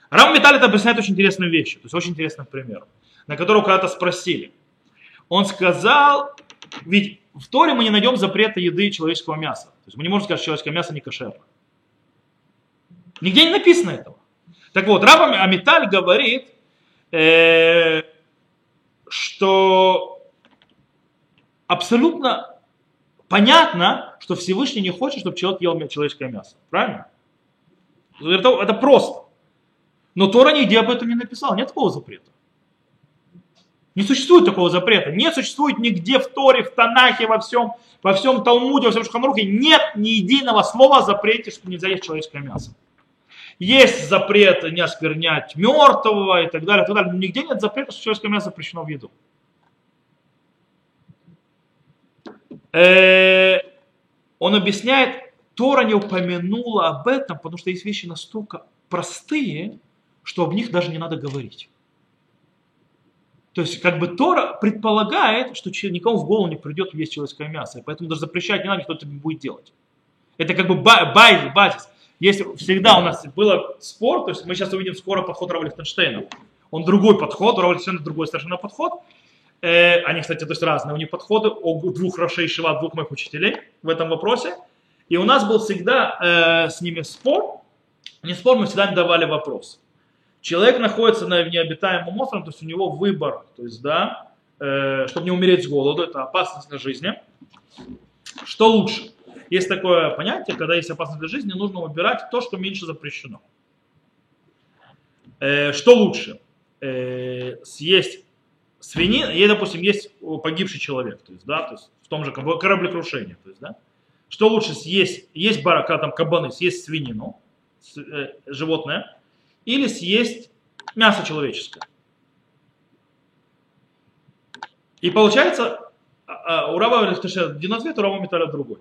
Рам Металь это объясняет очень интересную вещь, то есть очень интересным примером, на которого когда-то спросили. Он сказал, ведь в Торе мы не найдем запрета еды человеческого мяса. То есть мы не можем сказать, что человеческое мясо не кошерно. Нигде не написано этого. Так вот, Раб Амиталь говорит, э, что абсолютно понятно, что Всевышний не хочет, чтобы человек ел человеческое мясо. Правильно? Это, это просто. Но Тора нигде об этом не написал. Нет такого запрета. Не существует такого запрета. Не существует нигде в Торе, в Танахе, во всем, во всем Талмуде, во всем Шханрухе. Нет ни единого слова о запрете, что нельзя есть человеческое мясо. Есть запрет не осквернять мертвого и так далее, и так далее. Но нигде нет запрета, что человеческое мясо запрещено в еду. Э, он объясняет, Тора не упомянула об этом, потому что есть вещи настолько простые, что об них даже не надо говорить. То есть, как бы Тора предполагает, что никому в голову не придет есть человеческое мясо, и поэтому даже запрещать не надо, кто это будет делать. Это как бы базис. Есть всегда у нас было спор, то есть мы сейчас увидим скоро подход Рава Лихтенштейна. Он другой подход, у Рава Лихтенштейна другой совершенно подход. Э, они, кстати, то есть разные у них подходы, у двух Рошей Шива, двух моих учителей в этом вопросе. И у нас был всегда э, с ними спор. Не спор, мы всегда давали вопрос. Человек находится на необитаемом острове, то есть у него выбор, то есть, да, э, чтобы не умереть с голоду, это опасность для жизни. Что лучше? Есть такое понятие, когда есть опасность для жизни, нужно выбирать то, что меньше запрещено. Э, что лучше? Э, съесть свинину, и, допустим, есть погибший человек, то есть, да, то есть в том же кораблекрушении, то есть, да, что лучше съесть, есть барака, там кабаны, съесть свинину, э, животное, или съесть мясо человеческое. И получается, а, а, у Раба один ответ, у Раба Металя другой.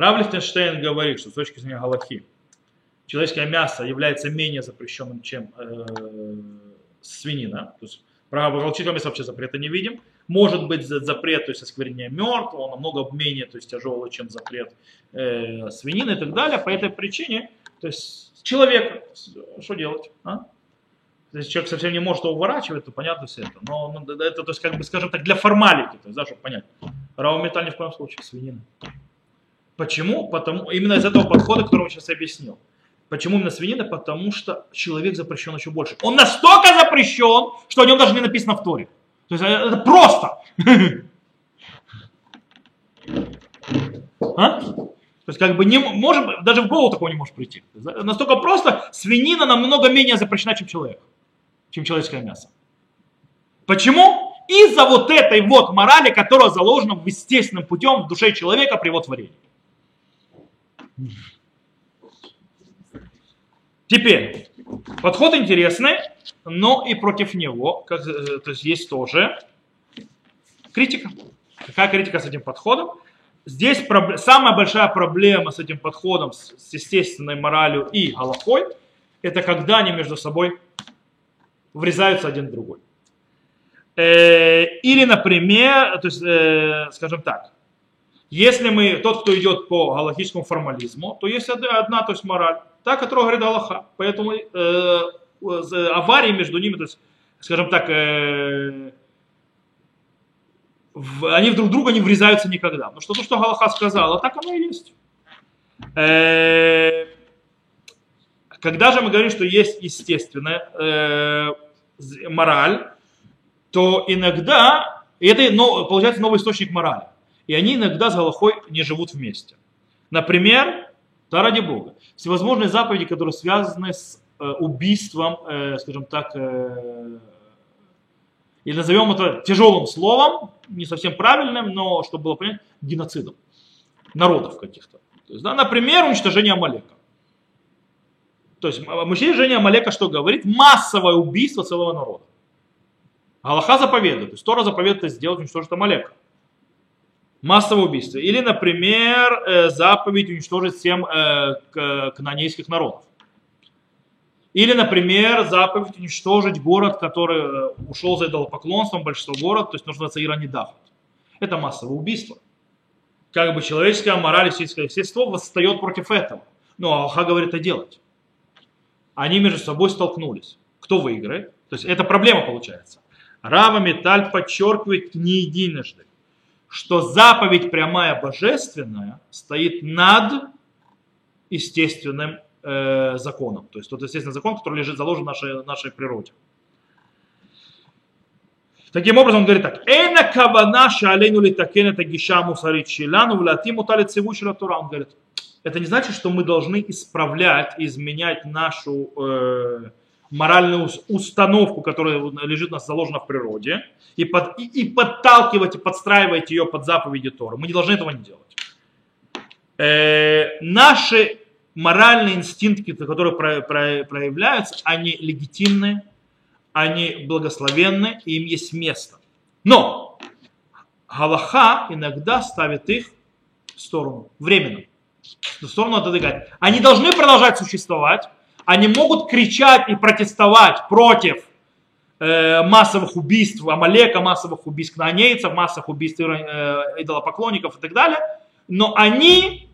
Рав Лихтенштейн говорит, что с точки зрения Галахи человеческое мясо является менее запрещенным, чем э, свинина. То есть про волчьего мяса вообще запрета не видим. Может быть запрет, то есть осквернение мертвого, он намного менее то есть, тяжелый, чем запрет э, свинины и так далее. По этой причине, то есть человек, что делать? А? Если человек совсем не может его уворачивать, то понятно все это. Но ну, это, то есть, как бы, скажем так, для формалики, то есть, да, чтобы понять. Равометаль ни в коем случае свинина. Почему? Потому, именно из этого подхода, который я сейчас объяснил. Почему именно свинина? Потому что человек запрещен еще больше. Он настолько запрещен, что о нем даже не написано в Торе. То есть это просто. А? То есть как бы не можем, даже в голову такого не может прийти. Настолько просто, свинина намного менее запрещена, чем человек, чем человеческое мясо. Почему? из-за вот этой вот морали, которая заложена в естественным путем в душе человека при его творении. Теперь, подход интересный, но и против него, как, э, то есть есть тоже критика. Какая критика с этим подходом? Здесь проб... самая большая проблема с этим подходом, с, естественной моралью и галахой, это когда они между собой врезаются один в другой. Э, или, например, то есть, э, скажем так, если мы, тот, кто идет по галахическому формализму, то есть одна, то есть мораль, та, которая говорит Аллаха. Поэтому э, аварии между ними, то есть, скажем так, э, в, они друг друга не врезаются никогда. Но что то, что Галаха сказала, так оно и есть. Э, когда же мы говорим, что есть естественная э, мораль, то иногда, это но, получается новый источник морали, и они иногда с Галахой не живут вместе. Например, да ради Бога, всевозможные заповеди, которые связаны с э, убийством, э, скажем так, э, или назовем это тяжелым словом, не совсем правильным, но чтобы было понятно, геноцидом народов каких-то. То есть, да, например, уничтожение Амалека. То есть уничтожение Амалека что говорит? Массовое убийство целого народа. Аллаха заповедует, то есть Тора заповедует сделать, уничтожить Амалека. Массовое убийство. Или, например, э, заповедь уничтожить всем э, канонейских народов. Или, например, заповедь уничтожить город, который э, ушел за идолопоклонством, большинство город, то есть нужно называется Иранидахат. Это массовое убийство. Как бы человеческая мораль, человеческое естество восстает против этого. Но Аллаха говорит это делать. Они между собой столкнулись. Кто выиграет? То есть это проблема получается. Рава Металь подчеркивает не единожды, что заповедь прямая божественная стоит над естественным э, законом. То есть тот естественный закон, который лежит заложен в нашей, нашей природе. Таким образом, он говорит так. Эйна кавана шалейну литакен это гиша мусарит шилану влати мутали Тура. Он говорит, это не значит, что мы должны исправлять, изменять нашу э, моральную установку, которая лежит у нас заложена в природе, и, под, и, и подталкивать, и подстраивать ее под заповеди Торы. Мы не должны этого не делать. Э, наши моральные инстинкты, которые проявляются, они легитимны, они благословенны, и им есть место. Но Галаха иногда ставит их в сторону, временно, в сторону отодвигать. Они должны продолжать существовать, они могут кричать и протестовать против э, массовых убийств Амалека, массовых убийств кнанейцев, массовых убийств э, идолопоклонников и так далее, но они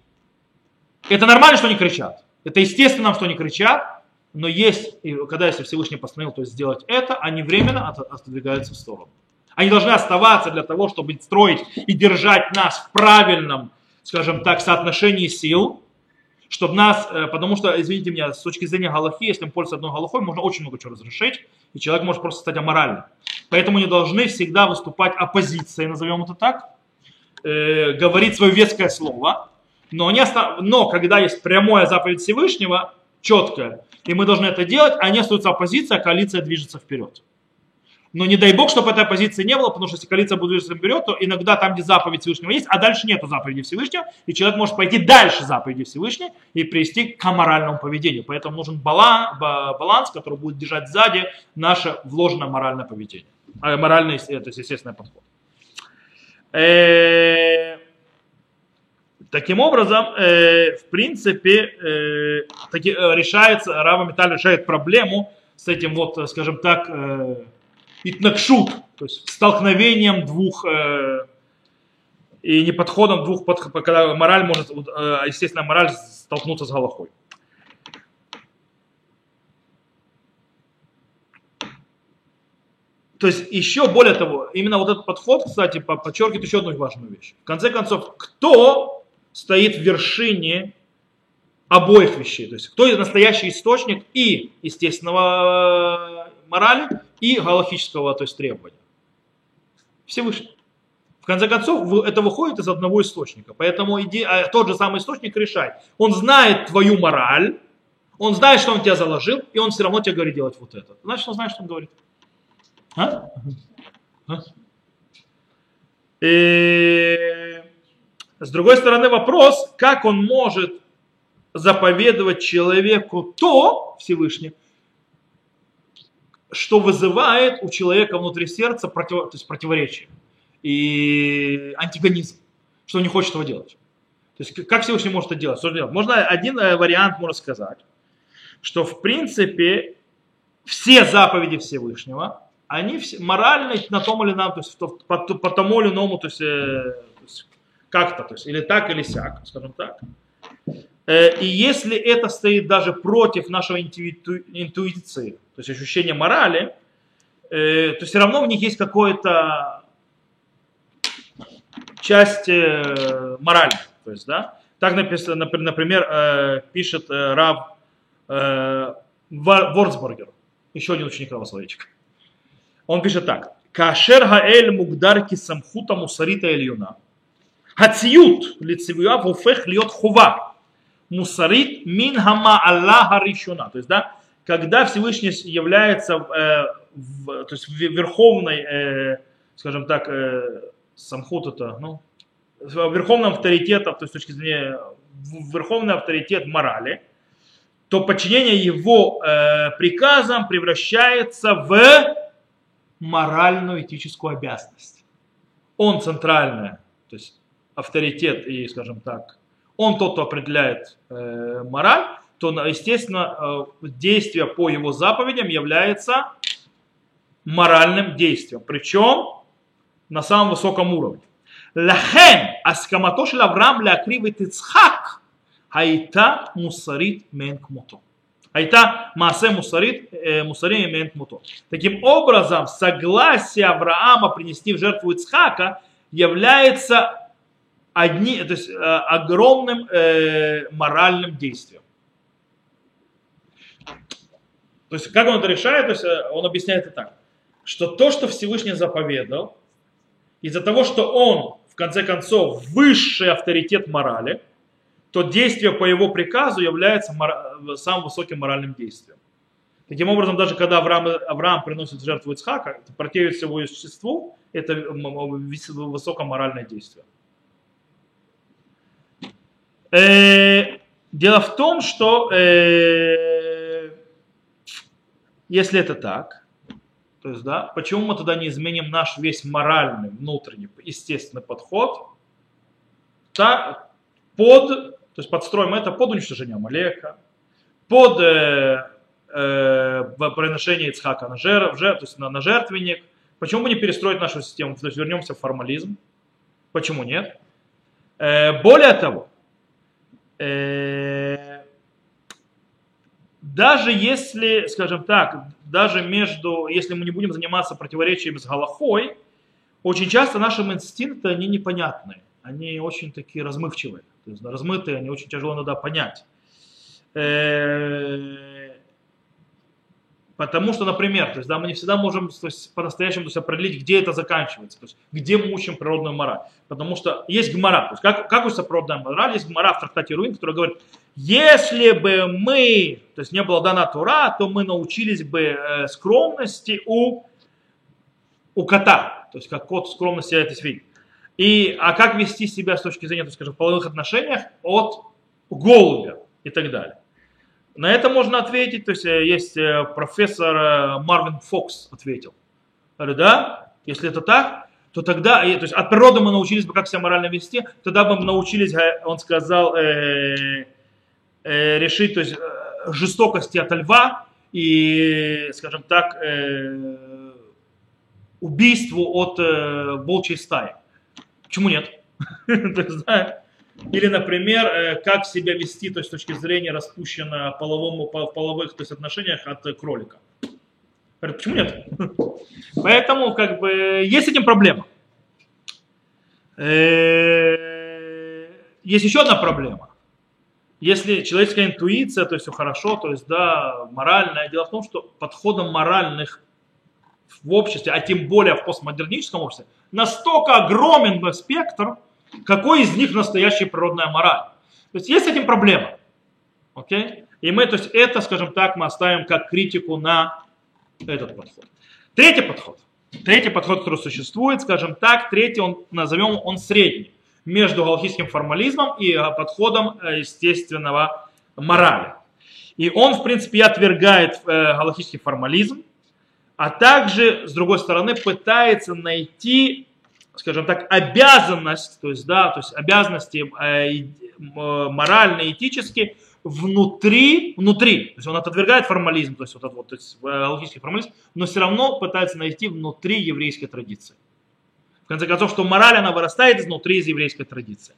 это нормально, что они кричат. Это естественно, что они кричат, но есть, когда если Всевышний постановил то есть сделать это, они временно отодвигаются в сторону. Они должны оставаться для того, чтобы строить и держать нас в правильном, скажем так, соотношении сил, чтобы нас, э, потому что, извините меня, с точки зрения галахи, если мы пользуемся одной галахой, можно очень много чего разрешить, и человек может просто стать аморальным. Поэтому не должны всегда выступать оппозицией, назовем это так, э, говорить свое веское слово, но, не остав... но когда есть прямая заповедь Всевышнего, четкая, и мы должны это делать, а не остается оппозиция, а коалиция движется вперед. Но не дай бог, чтобы этой оппозиции не было, потому что если коалиция будет вперед, то иногда там, где заповедь Всевышнего есть, а дальше нету заповеди Всевышнего, и человек может пойти дальше заповеди Всевышнего и привести к аморальному поведению. Поэтому нужен баланс, который будет держать сзади наше вложенное моральное поведение. А моральное, это естественный подход. Э, Таким образом, э, в принципе, э, таки, э, решается, Рава Металь решает проблему с этим вот, э, скажем так, э, итнакшут, то есть столкновением двух э, и не подходом двух, под, когда мораль может, э, естественно, мораль столкнуться с Галахой. То есть еще более того, именно вот этот подход, кстати, подчеркивает еще одну важную вещь. В конце концов, кто стоит в вершине обоих вещей. То есть кто настоящий источник и естественного морали, и галактического то есть, требования. Всевышний. В конце концов, это выходит из одного источника. Поэтому иди, а тот же самый источник решает. Он знает твою мораль, он знает, что он тебя заложил, и он все равно тебе говорит делать вот это. Значит, он знает, что он говорит. А? А? И с другой стороны вопрос, как он может заповедовать человеку то, Всевышний, что вызывает у человека внутри сердца против, то есть противоречие и антигонизм, что он не хочет этого делать. То есть как Всевышний может это делать? Что делать? Можно один э, вариант можно сказать, что в принципе все заповеди Всевышнего, они все, морально на том или ином, то есть по, по тому или иному, то есть, э, то есть как-то, то есть или так, или сяк, скажем так. Э, и если это стоит даже против нашего интуи- интуиции, то есть ощущения морали, э, то все равно в них есть какое-то часть э, морали. То есть, да? Так написано, например, пишет э, Ворцбургер, еще один ученик Соловейчика. Он пишет так. Кашер хаэль мугдар кисамхута мусарита эльюна. Хациют лицевия вуфех льет хува. Мусарит мин хама Аллаха ришуна. То есть, да, когда Всевышний является э, в, то есть верховной, э, скажем так, э, самхут это, ну, верховным авторитетом, то есть с точки зрения верховный авторитет морали, то подчинение его э, приказам превращается в моральную этическую обязанность. Он центральный, то есть авторитет и, скажем так, он тот, кто определяет э, мораль, то, естественно, э, действие по его заповедям является моральным действием. Причем на самом высоком уровне. Лахен аскаматош лаврам лякривы тицхак айта мусарит мен кмуто. Айта маасе мусарит, э, мусарим мен кмуто. Таким образом, согласие Авраама принести в жертву Ицхака является одни, то есть, огромным э, моральным действием. То есть, как он это решает, то есть, он объясняет это так, что то, что Всевышний заповедал, из-за того, что он, в конце концов, высший авторитет морали, то действие по его приказу является самым высоким моральным действием. Таким образом, даже когда Авраам, Авраам приносит жертву Ицхака, противит всего существу, это высокоморальное действие. Э, дело в том, что э, если это так, то есть, да, почему мы тогда не изменим наш весь моральный, внутренний, естественный подход так, под, то есть подстроим это под уничтожение Амалека, под э, э, приношение Ицхака на, жертв, то есть на, на жертвенник. Почему бы не перестроить нашу систему? То есть вернемся в формализм. Почему нет? Э, более того, э, даже если, скажем так, даже между, если мы не будем заниматься противоречиями с Галахой, очень часто наши инстинкты, они непонятны, они очень такие размывчивые, то есть размытые, они очень тяжело иногда понять. Э, потому что, например, то есть, да, мы не всегда можем то по-настоящему то определить, где это заканчивается, то есть, где мы учим природную мораль. Потому что есть гмара. То есть, как, как учится природная мораль? Есть гмара в трактате Руин, который говорит, если бы мы, то есть не было дана Тура, то мы научились бы э, скромности у, у кота. То есть как кот скромности это свиньи. И, а как вести себя с точки зрения, так скажем, половых отношениях от голубя и так далее. На это можно ответить, то есть э, есть э, профессор Марвин Фокс ответил. Говорит, да, если это так, то тогда, то есть от природы мы научились бы, как себя морально вести, тогда бы мы научились, он сказал, э, э, решить то есть, э, жестокости от льва и, скажем так, э, убийству от э, волчьей стаи. Почему нет? Или, например, э, как себя вести то есть, с точки зрения распущенного половому, в половых то есть, отношениях от кролика. Почему нет? Поэтому как бы есть с этим проблема. Э, есть еще одна проблема если человеческая интуиция, то есть все хорошо, то есть да, моральное, дело в том, что подходом моральных в обществе, а тем более в постмодерническом обществе, настолько огромен спектр, какой из них настоящая природная мораль. То есть есть с этим проблема. Окей? И мы, то есть это, скажем так, мы оставим как критику на этот подход. Третий подход. Третий подход, который существует, скажем так, третий, он назовем он средний между галахийским формализмом и э, подходом э, естественного морали. И он, в принципе, отвергает э, галахийский формализм, а также, с другой стороны, пытается найти, скажем так, обязанность, то есть, да, то есть обязанности э, моральные, этические внутри, внутри, то есть он отвергает формализм, то есть вот этот вот, то есть галактический формализм, но все равно пытается найти внутри еврейской традиции. В конце концов, что мораль, она вырастает изнутри из еврейской традиции.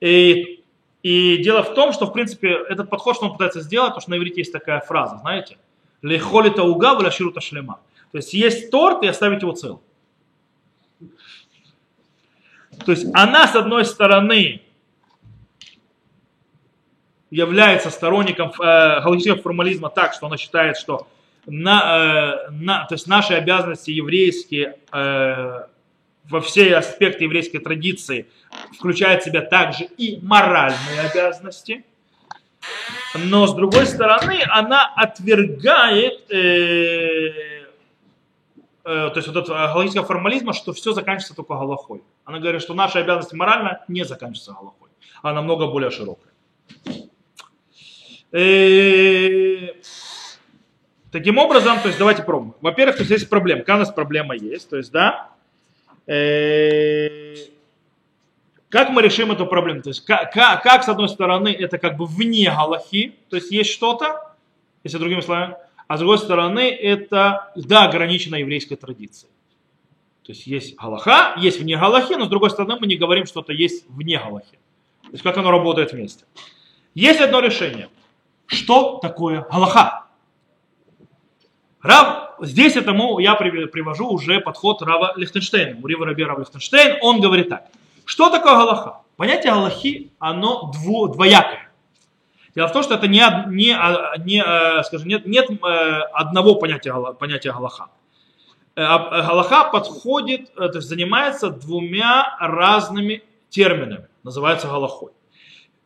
И, и дело в том, что, в принципе, этот подход, что он пытается сделать, то, что на иврите есть такая фраза, знаете, лехолита уга вляширута шлема. То есть есть торт и оставить его цел. То есть она, с одной стороны, является сторонником э, галактического формализма так, что она считает, что на, э, на, то есть наши обязанности еврейские э, во все аспекты еврейской традиции включают в себя также и моральные обязанности. Но с другой стороны, она отвергает э, то есть вот этот галактического формализма, что все заканчивается только галахой. Она говорит, что наши обязанности морально не заканчиваются галахой, а намного более широкая. Э, таким образом, то есть давайте пробуем. Во-первых, то есть есть проблема. Какая у нас проблема есть? То есть, да, э, как мы решим эту проблему? То есть, как, как, как, с одной стороны, это как бы вне Галахи, то есть есть что-то, если другими словами, а с другой стороны, это, да, ограничено еврейской традицией. То есть есть Галаха, есть вне Галахи, но с другой стороны, мы не говорим, что это есть вне Галахи. То есть как оно работает вместе. Есть одно решение – что такое Галаха. Рав, здесь этому я привожу уже подход Рава Лихтенштейна, Мурива Раби Рав Лихтенштейн, он говорит так. Что такое Галаха? Понятие Галахи, оно дво, двоякое. Дело в том, что это не, не, не, э, скажем, нет, нет э, одного понятия, понятия Галаха. Э, Галаха подходит, то есть занимается двумя разными терминами, называется Галахой.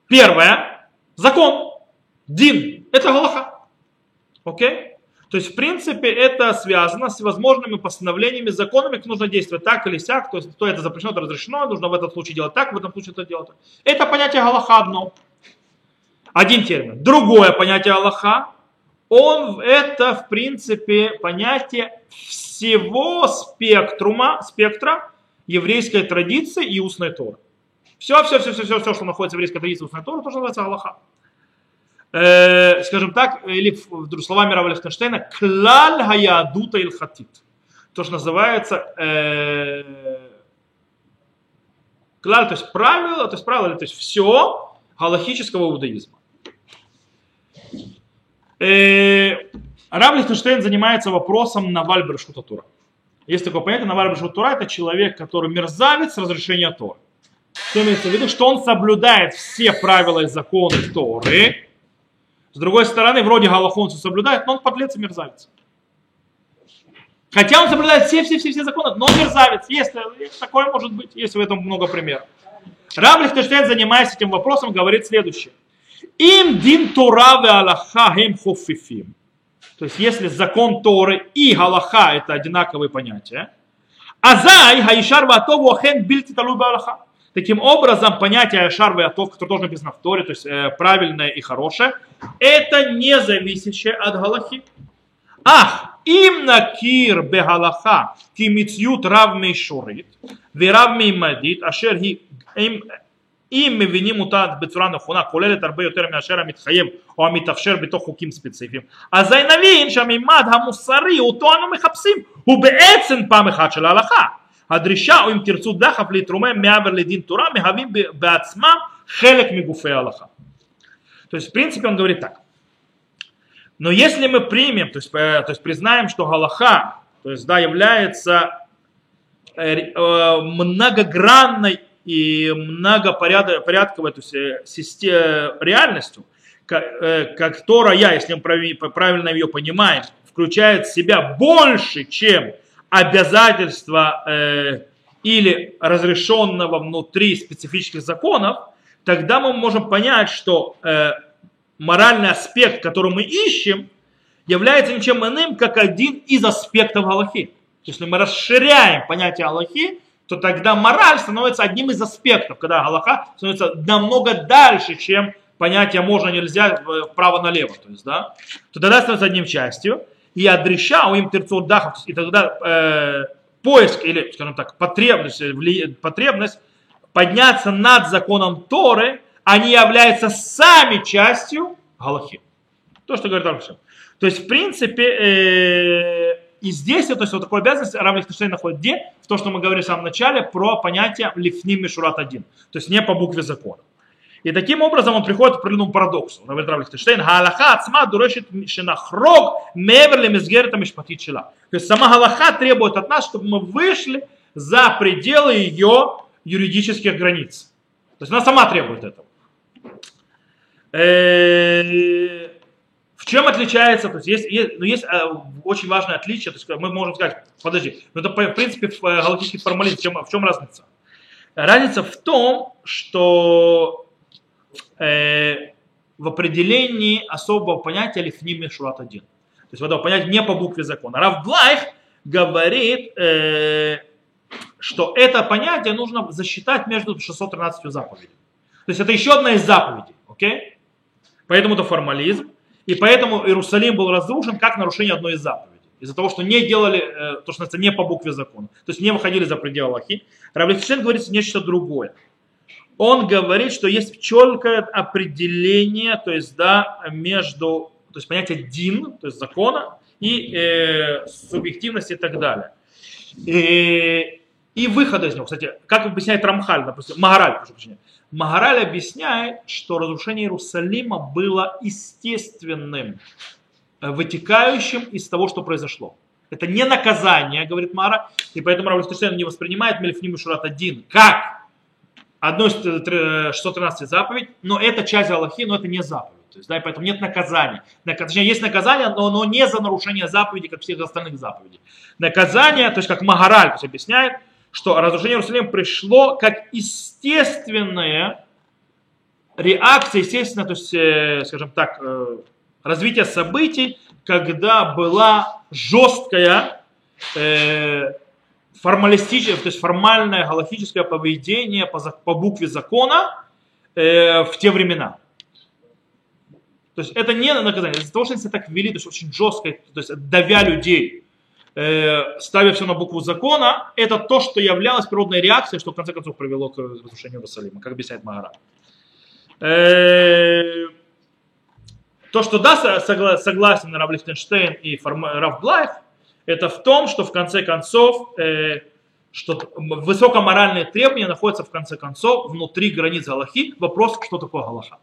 Первое – закон. Дин – это Галаха. Окей? То есть, в принципе, это связано с возможными постановлениями, законами, как нужно действовать так или сяк, то есть, то это запрещено, то разрешено, нужно в этом случае делать так, в этом случае это делать так. Это понятие Галаха одно. Один термин. Другое понятие Аллаха, он это, в принципе, понятие всего спектрума, спектра еврейской традиции и устной Торы. Все, все, все, все, все, все, что находится в еврейской традиции устной Торы, тоже называется Аллаха э, скажем так, или словами Рава Лихтенштейна, клаль хаядута илхатит. То, что называется э, клаль, то есть правило, то есть правило, то есть все галахического иудаизма. Э, Рав Лихтенштейн занимается вопросом Наваль Брешутатура. Есть такое понятие, Наваль Брешутатура это человек, который мерзавец разрешения Тора. Что имеется в виду? Что он соблюдает все правила и законы Торы, с другой стороны, вроде Галаху соблюдает, но он подлец и мерзавец. Хотя он соблюдает все-все-все законы, но мерзавец. Есть, такое может быть, есть в этом много примеров. Раб Лихтештейн, занимаясь этим вопросом, говорит следующее. Им дин Тора ве Аллаха им хофифим. То есть, если закон Торы и Галаха – это одинаковые понятия, Азай Гаишар Ватову Ахен Бильти Талуба Аллаха. Таким образом, понятие Ашар Ватов, которое тоже быть на Торе, то есть э, правильное и хорошее, это не зависящее от Галахи. Ах, а им на кир накир бегалаха, кимитсют равмей шурит, веравмей мадит, ашер им אם, אם מבינים אותה בצורה נכונה, כוללת הרבה יותר מאשר המתחייב או המתאפשר בתוך חוקים ספציפיים, אזי נבין שהמימד המוסרי אותו אנו מחפשים הוא בעצם פעם אחת של ההלכה. הדרישה, או אם תרצו דחף להתרומם מעבר לדין תורה, מהווים בעצמם חלק מגופי ההלכה. То есть, в принципе, он говорит так. Но если мы примем, то есть, то есть признаем, что Галаха, то есть, да, является многогранной и многопорядковой то есть, систем, реальностью, которая, если мы правильно ее понимаем, включает в себя больше, чем обязательства э, или разрешенного внутри специфических законов, тогда мы можем понять, что э, моральный аспект, который мы ищем, является ничем иным, как один из аспектов Галахи. Если мы расширяем понятие Аллахи, то тогда мораль становится одним из аспектов, когда Аллаха становится намного дальше, чем понятие можно, нельзя, вправо-налево. То есть, да, то тогда становится одним частью. И адреша у им терцурдахов, и тогда э, поиск или, скажем так, потребность, вли, потребность подняться над законом Торы, они являются сами частью Галахи. То, что говорит Рамшин. То есть, в принципе, э, и здесь, то есть, вот такую обязанность Рав Лихтенштейн находит где? В том, что мы говорили в самом начале про понятие лифним мишурат один. То есть, не по букве закона. И таким образом он приходит к определенному парадоксу. Говорит Рав Лихтенштейн, галаха ацма дурешит шинахрог меверли мизгерта мишпатит То есть, сама галаха требует от нас, чтобы мы вышли за пределы ее юридических границ. То есть, она сама требует этого. Чем отличается, то есть есть, есть, ну, есть э, очень важное отличие, то есть мы можем сказать, подожди, ну это в принципе э, галактический формализм, в чем, в чем разница? Разница в том, что э, в определении особого понятия лифними шурат один. То есть вот это понятие не по букве закона. Рав Блайх говорит, э, что это понятие нужно засчитать между 613 заповедями. То есть это еще одна из заповедей. Okay? Поэтому это формализм. И поэтому Иерусалим был разрушен как нарушение одной из заповедей. Из-за того, что не делали, э, то, что называется, не по букве закона. То есть не выходили за пределы Аллахи. Равлихшен говорит нечто другое. Он говорит, что есть четкое определение, то есть, да, между, то есть понятие дин, то есть закона, и э, субъективности и так далее. И, и выхода из него. Кстати, как объясняет Рамхаль, допустим, Магараль, прошу прощения. Магараль объясняет, что разрушение Иерусалима было естественным, э, вытекающим из того, что произошло. Это не наказание, говорит Мара, и поэтому Равлистышен не воспринимает Мельфним Шурат один как одну из 613 заповедь, но это часть Аллахи, но это не заповедь. То есть, да, и поэтому нет наказания. Точнее, есть наказание, но оно не за нарушение заповеди, как всех остальных заповедей. Наказание, то есть как Магараль объясняет, что разрушение Иерусалима пришло как естественная реакция, естественно, то есть, э, скажем так, э, развитие событий, когда была жесткая э, формалистическое, то есть формальное галактическое поведение по, по букве закона в те времена. То есть это не наказание, из-за того, что они себя так вели, то есть очень жестко, то есть давя людей, Э, ставя все на букву закона, это то, что являлось природной реакцией, что в конце концов привело к разрушению Иерусалима, как объясняет Магара. Э, то, что да, согласен Рав Лихтенштейн и Рав Блайх, это в том, что в конце концов, э, что высокоморальные требования находятся в конце концов внутри границ Галахи. Вопрос, что такое Галаха.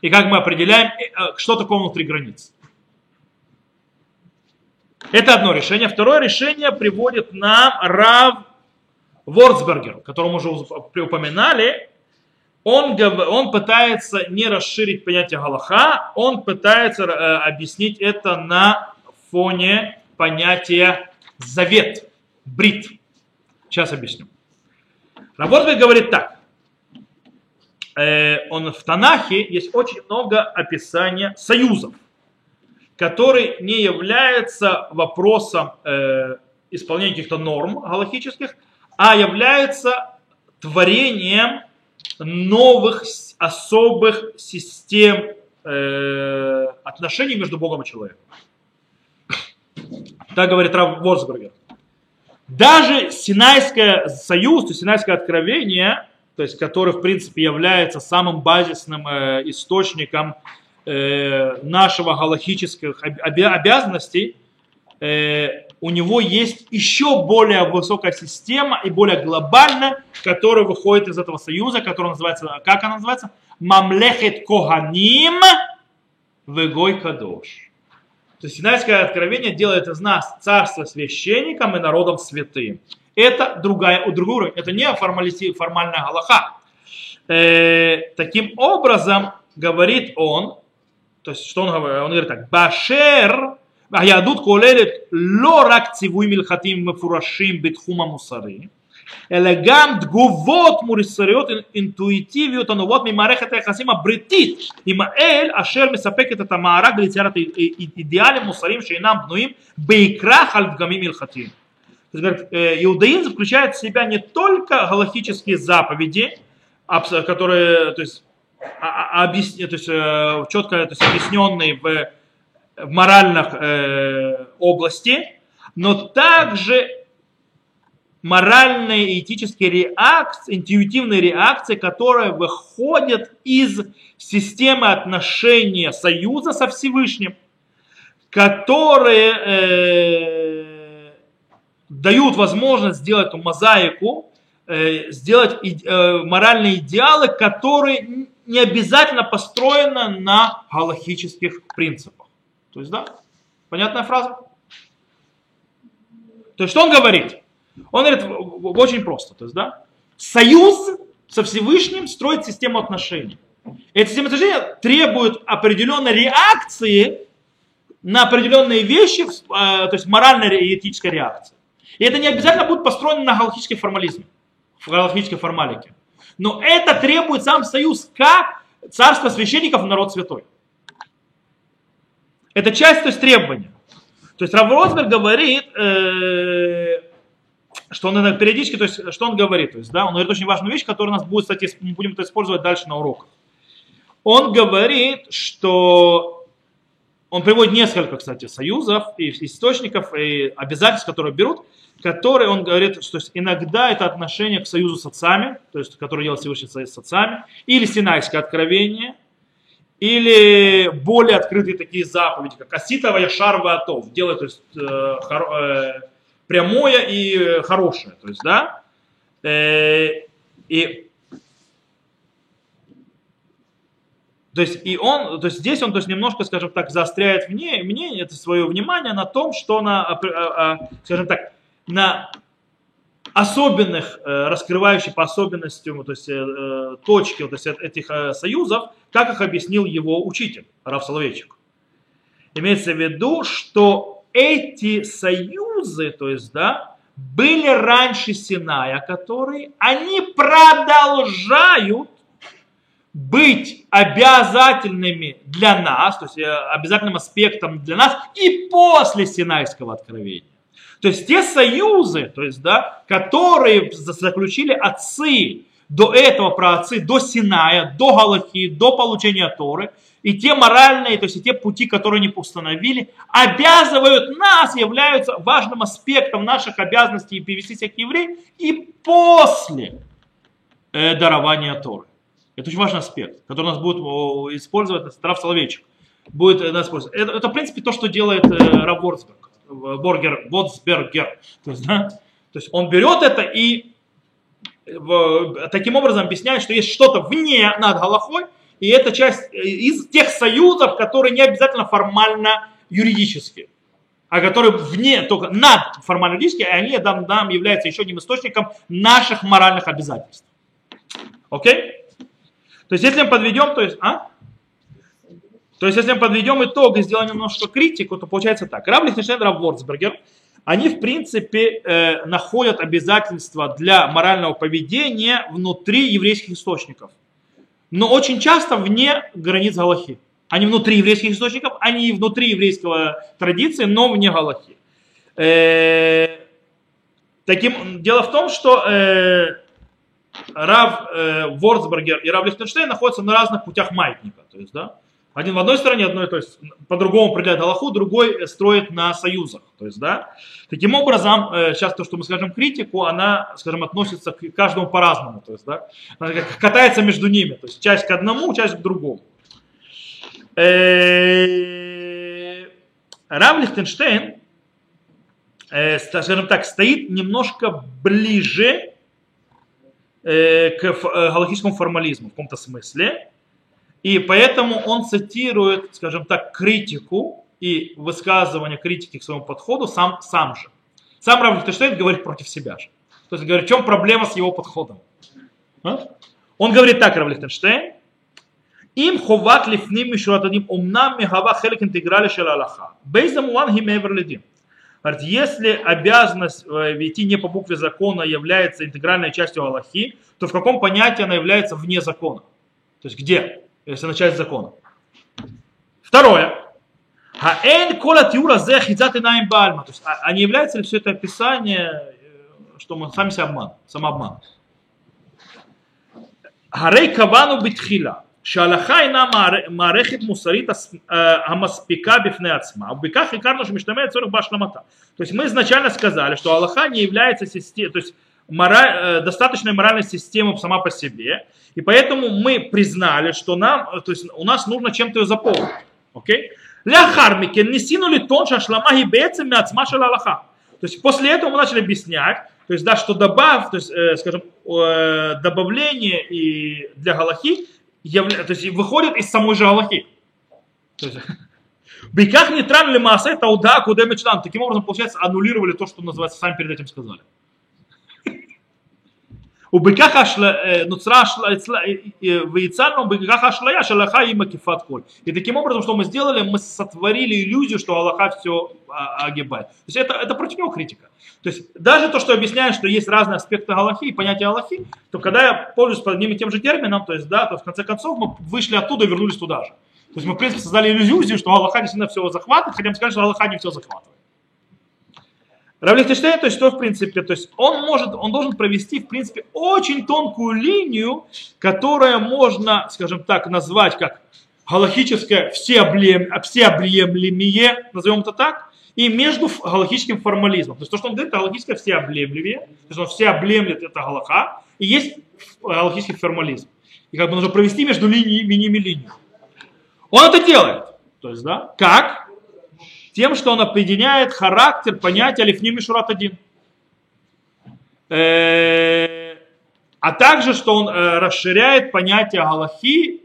И как мы определяем, что такое внутри границ. Это одно решение. Второе решение приводит нам Рав Ворцбергер, которого мы уже упоминали. Он, он пытается не расширить понятие Галаха, он пытается э, объяснить это на фоне понятия завет, брит. Сейчас объясню. Ворцбергер говорит так. Э, он в Танахе есть очень много описания союзов который не является вопросом э, исполнения каких-то норм галактических, а является творением новых особых систем э, отношений между Богом и человеком. Так говорит Рав Ворсбергер. Даже Синайское союз, то есть Синайское откровение, то есть который в принципе является самым базисным э, источником э, нашего галактических обязанностей, э, у него есть еще более высокая система и более глобальная, которая выходит из этого союза, которая называется, как она называется? Мамлехет Коганим Вегой Кадош. То есть Синайское откровение делает из нас царство священником и народом святым. Это другая, другой уровень. Это не формальная галаха. Э, таким образом, говорит он, то есть, что он говорит? Он говорит так. Башер, היהדות כוללת לא רק ציווי מלכתיים מפורשים בתחום המוסרי, אלא גם תגובות מוסריות אינטואיטיביות הנובעות ממערכת היחסים הבריטית עם האל אשר מספקת את המארג ליצירת אידיאלים מוסריים שאינם בנויים בהכרח על פגמים הלכתיים. Иудаизм включает в себя не только галактические заповеди, которые то есть, объяс... то есть, четко то есть, объясненные в, в моральных э, области, но также моральные и этические реакции, интуитивные реакции, которые выходят из системы отношения союза со Всевышним, которые э, дают возможность сделать эту мозаику, э, сделать э, моральные идеалы, которые не обязательно построены на галахических принципах. То есть, да, понятная фраза? То есть, что он говорит? Он говорит очень просто. То есть, да, союз со Всевышним строит систему отношений. Эта система отношений требует определенной реакции на определенные вещи, э, то есть моральная и этическая реакция. И это не обязательно будет построено на галактической формализме, в галактической формалике. Но это требует сам союз как царство священников и народ святой. Это часть то есть, требования. То есть Рав Росберг говорит, э, что он периодически, то есть, что он говорит, то есть, да, он говорит очень важную вещь, которую у нас будет, кстати, мы будем это использовать дальше на уроках. Он говорит, что он приводит несколько, кстати, союзов и источников, и обязательств, которые берут, которые он говорит, что иногда это отношение к союзу с отцами, то есть, который делал Всевышний союз с отцами, или Синайское откровение, или более открытые такие заповеди, как Аситова Яшар Ватов, делает то есть, э, хор, э, прямое и хорошее. То есть, да? Э, и То есть, и он, то есть здесь он то есть, немножко, скажем так, заостряет мне, мнение, это свое внимание на том, что на, скажем так, на особенных, раскрывающих по особенностям, то есть точки то есть, этих союзов, как их объяснил его учитель, Раф Соловейчик. Имеется в виду, что эти союзы, то есть, да, были раньше Синая, которые они продолжают быть обязательными для нас, то есть э, обязательным аспектом для нас и после Синайского откровения. То есть те союзы, то есть, да, которые заключили отцы до этого про отцы, до Синая, до Галахи, до получения Торы – и те моральные, то есть и те пути, которые они установили, обязывают нас, являются важным аспектом наших обязанностей привести себя к евреям и после э, дарования Торы. Это очень важный аспект, который у нас будет использовать Страв Соловейчик. Будет э, нас использовать. Это, это, в принципе, то, что делает э, Рав Ворцберг, Боргер, Ворцбергер. То есть, да? то есть он берет это и в, таким образом объясняет, что есть что-то вне над Галахой, и это часть э, из тех союзов, которые не обязательно формально юридические, а которые вне, только над формально юридические, и они нам, нам являются еще одним источником наших моральных обязательств. Окей? То есть, если мы подведем, то есть, а? То есть, если мы подведем итог и сделаем немножко критику, то получается так. Рав Лихтенштейн, Рав Ворцбергер, они, в принципе, э, находят обязательства для морального поведения внутри еврейских источников – но очень часто вне границ Галахи. Они внутри еврейских источников, они внутри еврейского традиции, но вне Галахи. Э, таким, дело в том, что э, Рав э, Ворцбергер и Рав Лихтенштейн находятся на разных путях маятника. То есть, да, один в одной стороне, одной, то есть по-другому определяет Аллаху, другой строит на союзах. То есть, да. Таким образом, э, сейчас то, что мы скажем критику, она, скажем, относится к каждому по-разному. То есть, да, она катается между ними. То есть часть к одному, часть к другому. Э, Рав Лихтенштейн, э, скажем так, стоит немножко ближе к галактическому формализму в каком-то смысле. И поэтому он цитирует, скажем так, критику и высказывание критики к своему подходу сам, сам же. Сам Рав Лихтенштейн говорит против себя же. То есть говорит, в чем проблема с его подходом. А? Он говорит так, Рав Лихтенштейн, им ховат лифним мишуратадим умнам мегава хелек интеграли шел Аллаха. Бейза муан хи мевер ледим. Если обязанность э, идти не по букве закона является интегральной частью Аллахи, то в каком понятии она является вне закона? То есть где, если она часть закона? Второе. Хаэн кола тиура зе инаим бальма. То есть, а, а не является ли все это описание, э, что мы сами себя обман, самообман? Харей кавану битхила. שההלכה אינה מערכת мусарит המספיקה בפני עצמה, ובכך הכרנו שמשתמע צורך בהשלמתה. То есть мы изначально сказали, что Аллаха не является системой, то есть мораль, достаточной моральной системой сама по себе, и поэтому мы признали, что нам, то есть у нас нужно чем-то ее заполнить. Окей? Ляхар микен несину ли тон шашлама гибецем мяцма Аллаха. То есть после этого мы начали объяснять, то есть, да, что добав, то есть, э, скажем, э, добавление и для Галахи явля, то есть, выходит из самой же Галахи. Биках нейтральный масса тауда куда мечтан. Таким образом, получается, аннулировали то, что называется, сами перед этим сказали. У быках нуцра вейцану, у быках ашлая, шалаха и макифат коль. И таким образом, что мы сделали, мы сотворили иллюзию, что Аллаха все а, огибает. То есть это, это против него критика. То есть даже то, что объясняет, что есть разные аспекты Аллахи и понятия Аллахи, то когда я пользуюсь под ними тем же термином, то есть, да, то в конце концов мы вышли оттуда и вернулись туда же. То есть мы, в принципе, создали иллюзию, что Аллаха действительно все захватывает, хотя мы сказали, что Аллаха не все захватывает. Равлихтенштейн, то есть что в принципе, то есть он может, он должен провести в принципе очень тонкую линию, которая можно, скажем так, назвать как галахическое всеобъем, всеобъемлемие, назовем это так, и между галахическим формализмом. То есть то, что он говорит, это галахическое всеобъемлемие, то есть он всеобъемлет это галаха, и есть галахический формализм. И как бы нужно провести между линиями линию. Он это делает. То есть, да, как? Тем, что он определяет характер понятия Лифни Мишурат один. Э, а также, что он э, расширяет понятие Галахи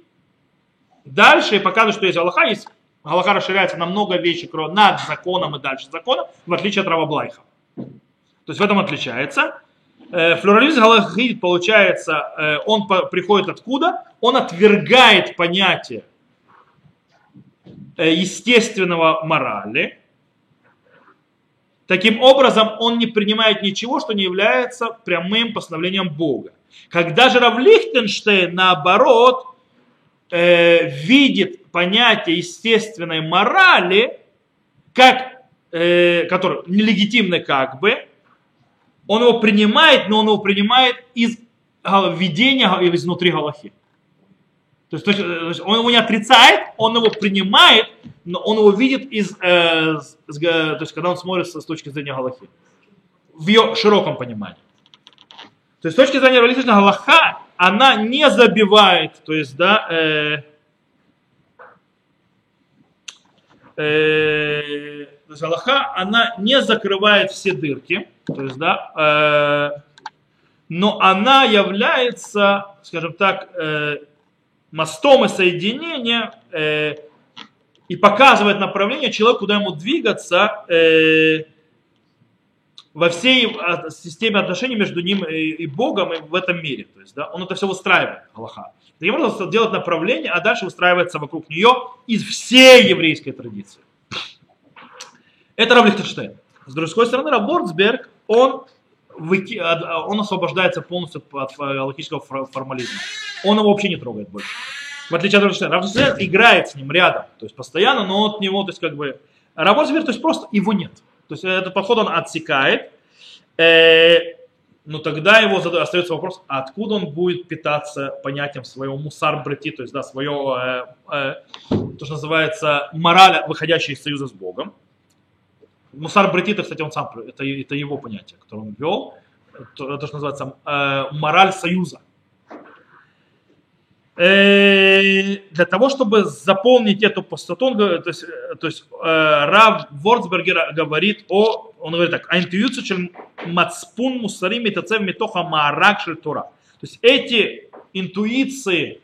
дальше и показывает, что есть Галаха, есть Галаха расширяется на много вещей над законом и дальше закона, в отличие от Раваблайха. То есть в этом отличается. Э, флюрализм Галахи, получается, он приходит откуда? Он отвергает понятие естественного морали. Таким образом, он не принимает ничего, что не является прямым постановлением Бога. Когда же Рав Лихтенштейн, наоборот, э, видит понятие естественной морали, как, э, который нелегитимный как бы, он его принимает, но он его принимает из видения изнутри Галахи. То есть, то есть он его не отрицает, он его принимает, но он его видит из, э, с, то есть когда он смотрит с точки зрения Галахи. В ее широком понимании. То есть с точки зрения реалистичного Галаха, она не забивает, то есть, да, э, э, то есть Аллаха, она не закрывает все дырки, то есть, да, э, но она является, скажем так, э, мостом и соединения э, и показывает направление человеку, куда ему двигаться э, во всей системе отношений между ним и, Богом и в этом мире. То есть, да, он это все выстраивает, Аллаха. Таким образом, делать направление, а дальше выстраивается вокруг нее из всей еврейской традиции. Это Рав Лихтенштейн. С другой стороны, Рав Борцберг, он, он освобождается полностью от логического формализма он его вообще не трогает больше. В отличие от Рафаэль. Рафаэль играет с ним рядом, то есть постоянно, но от него, то есть как бы, Рабочий то есть просто его нет. То есть этот подход он отсекает, э, но тогда его остается вопрос, откуда он будет питаться понятием своего мусар брати, то есть да, свое, э, э, то, что называется, мораль, выходящая из союза с Богом. Мусар брати, это, кстати, он сам, это, это его понятие, которое он ввел, то, то что называется э, мораль союза. Э, для того, чтобы заполнить эту пустоту, то есть, э, то есть э, Рав Ворцбергер говорит о, он говорит так, интуицию чем мацпун мусарим митацев митоха маарак Тора. То есть эти интуиции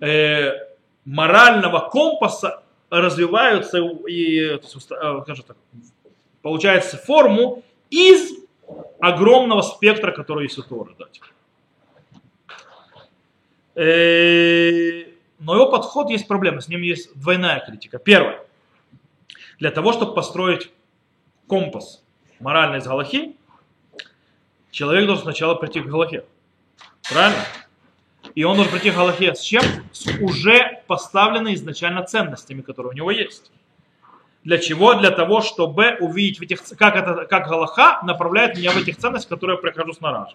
э, морального компаса развиваются и, скажем так, получается форму из огромного спектра, который есть у Тора. Да. Э, но его подход есть проблема, с ним есть двойная критика. Первое. Для того, чтобы построить компас, морально из Галахи, человек должен сначала прийти к Галахе. Правильно? И он должен прийти к Галахе с чем? С уже поставленными изначально ценностями, которые у него есть. Для чего? Для того, чтобы увидеть, в этих, как, это, как Галаха направляет меня в этих ценностях, которые я прихожу снаружи.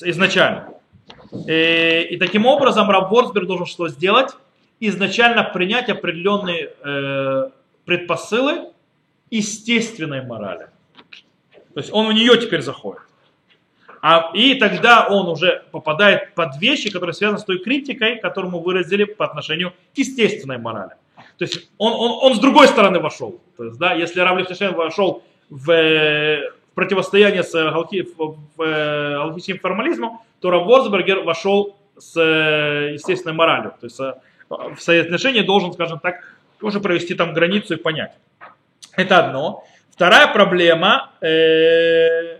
Изначально. И, э, и таким образом Раб Ворсберг должен что сделать? Изначально принять определенные э, предпосылы естественной морали. То есть он в нее теперь заходит. А, и тогда он уже попадает под вещи, которые связаны с той критикой, которую мы выразили по отношению к естественной морали. То есть он, он, он с другой стороны вошел. То есть, да, если Рав Лихтешем вошел в, противостояние с галактическим формализмом, то Рав Ворсбергер вошел с естественной моралью. То есть э, в соотношении должен, скажем так, тоже провести там границу и понять. Это одно. Вторая проблема, э,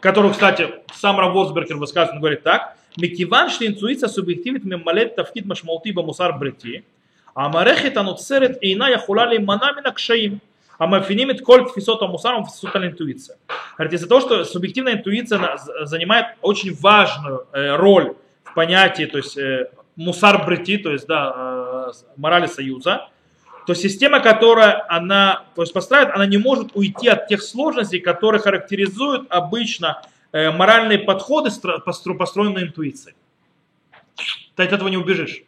которую, кстати, сам Рав Ворсбергер высказывает, он говорит так. Микиван, что интуиция субъективит мемалет тавкид машмалти мусар брити. המערכת הנוצרת אינה יכולה להימנע מן הקשיים המאפיינים את כל תפיסות המוסר ותפיסות על интуиция. Говорит, из-за того, что субъективная интуиция занимает очень важную э, роль в понятии, то есть э, мусар брити, то есть да, э, морали союза, то система, которая она то есть построит, она не может уйти от тех сложностей, которые характеризуют обычно моральные подходы, построенные интуицией. Ты от этого не убежишь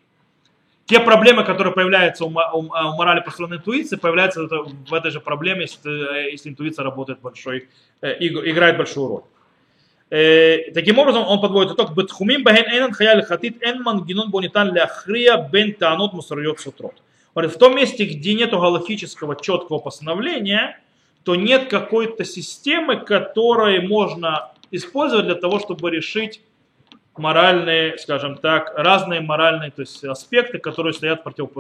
те проблемы, которые появляются у, у, у морали построенной интуиции, появляются в этой же проблеме, если, если интуиция работает большой, э, играет большую роль. Э, таким образом, он подводит итог. Бетхумим бахен эйнан хаяли хатит эн мангинон бонитан ляхрия бен таанот мусарьот сутрот. В том месте, где нет галактического четкого постановления, то нет какой-то системы, которой можно использовать для того, чтобы решить моральные, скажем так, разные моральные то есть аспекты, которые стоят, против,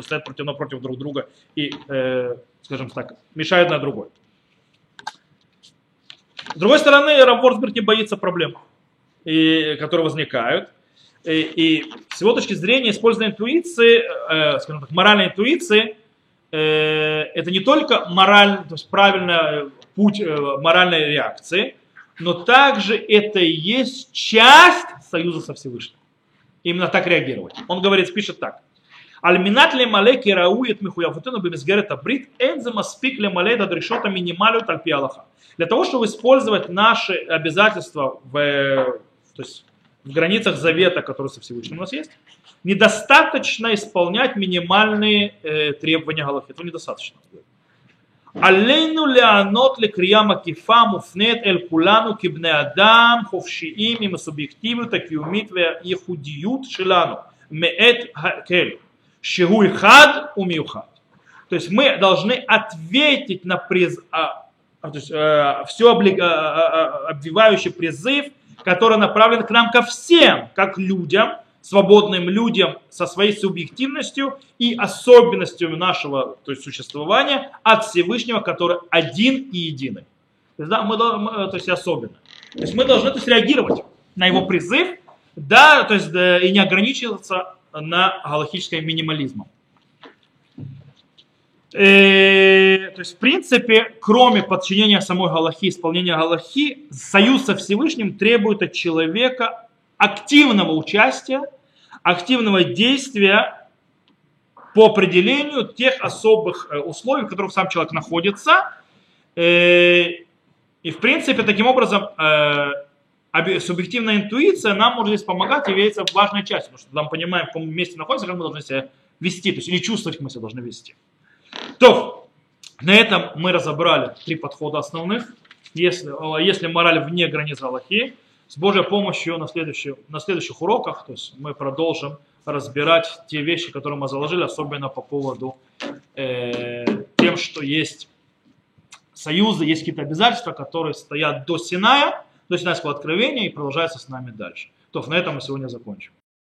стоят против, напротив друг друга и, э, скажем так, мешают на другой. С другой стороны, Рамворсберг не боится проблем, и, которые возникают. И, и с его точки зрения использование интуиции, э, скажем так, моральной интуиции, э, это не только мораль, то есть правильный путь э, моральной реакции, но также это и есть часть союза со Всевышним. Именно так реагировать. Он говорит, пишет так. Альминат ле мале кираует михуявутену бемизгерет абрит энзема спик ле мале дадрешота минималю тальпи Аллаха. Для того, чтобы использовать наши обязательства в, то есть, в границах завета, который со Всевышним у нас есть, недостаточно исполнять минимальные э, требования Галахи. Это недостаточно. Алейну леанот ли крияма кифа муфнет эль кулану кибне адам ховшиим им субъективу такиумит ве ехудиют шилану меэт хакелю шигу хад умиухад. То есть мы должны ответить на все облег, а, а, э, э, э, обвивающий призыв, который направлен к нам ко всем, как людям – свободным людям со своей субъективностью и особенностью нашего то есть, существования от Всевышнего, который один и единый. То есть, да, мы, мы, то есть особенно. То есть мы должны то есть, реагировать на его призыв, да, то есть да, и не ограничиваться на галактическом минимализмом. Э, то есть, в принципе, кроме подчинения самой Галахи, исполнения Галахи, союз со Всевышним требует от человека активного участия активного действия по определению тех особых э, условий, в которых сам человек находится. Э, и в принципе таким образом э, субъективная интуиция нам может здесь помогать, является важной частью, потому что мы понимаем, в каком месте находимся, как мы должны себя вести, то есть или чувствовать, как мы себя должны вести. То, на этом мы разобрали три подхода основных. Если, если мораль вне границ Аллахи, с Божьей помощью на, следующих, на следующих уроках то есть мы продолжим разбирать те вещи, которые мы заложили, особенно по поводу э, тем, что есть союзы, есть какие-то обязательства, которые стоят до Синая, до Синайского откровения и продолжаются с нами дальше. То на этом мы сегодня закончим.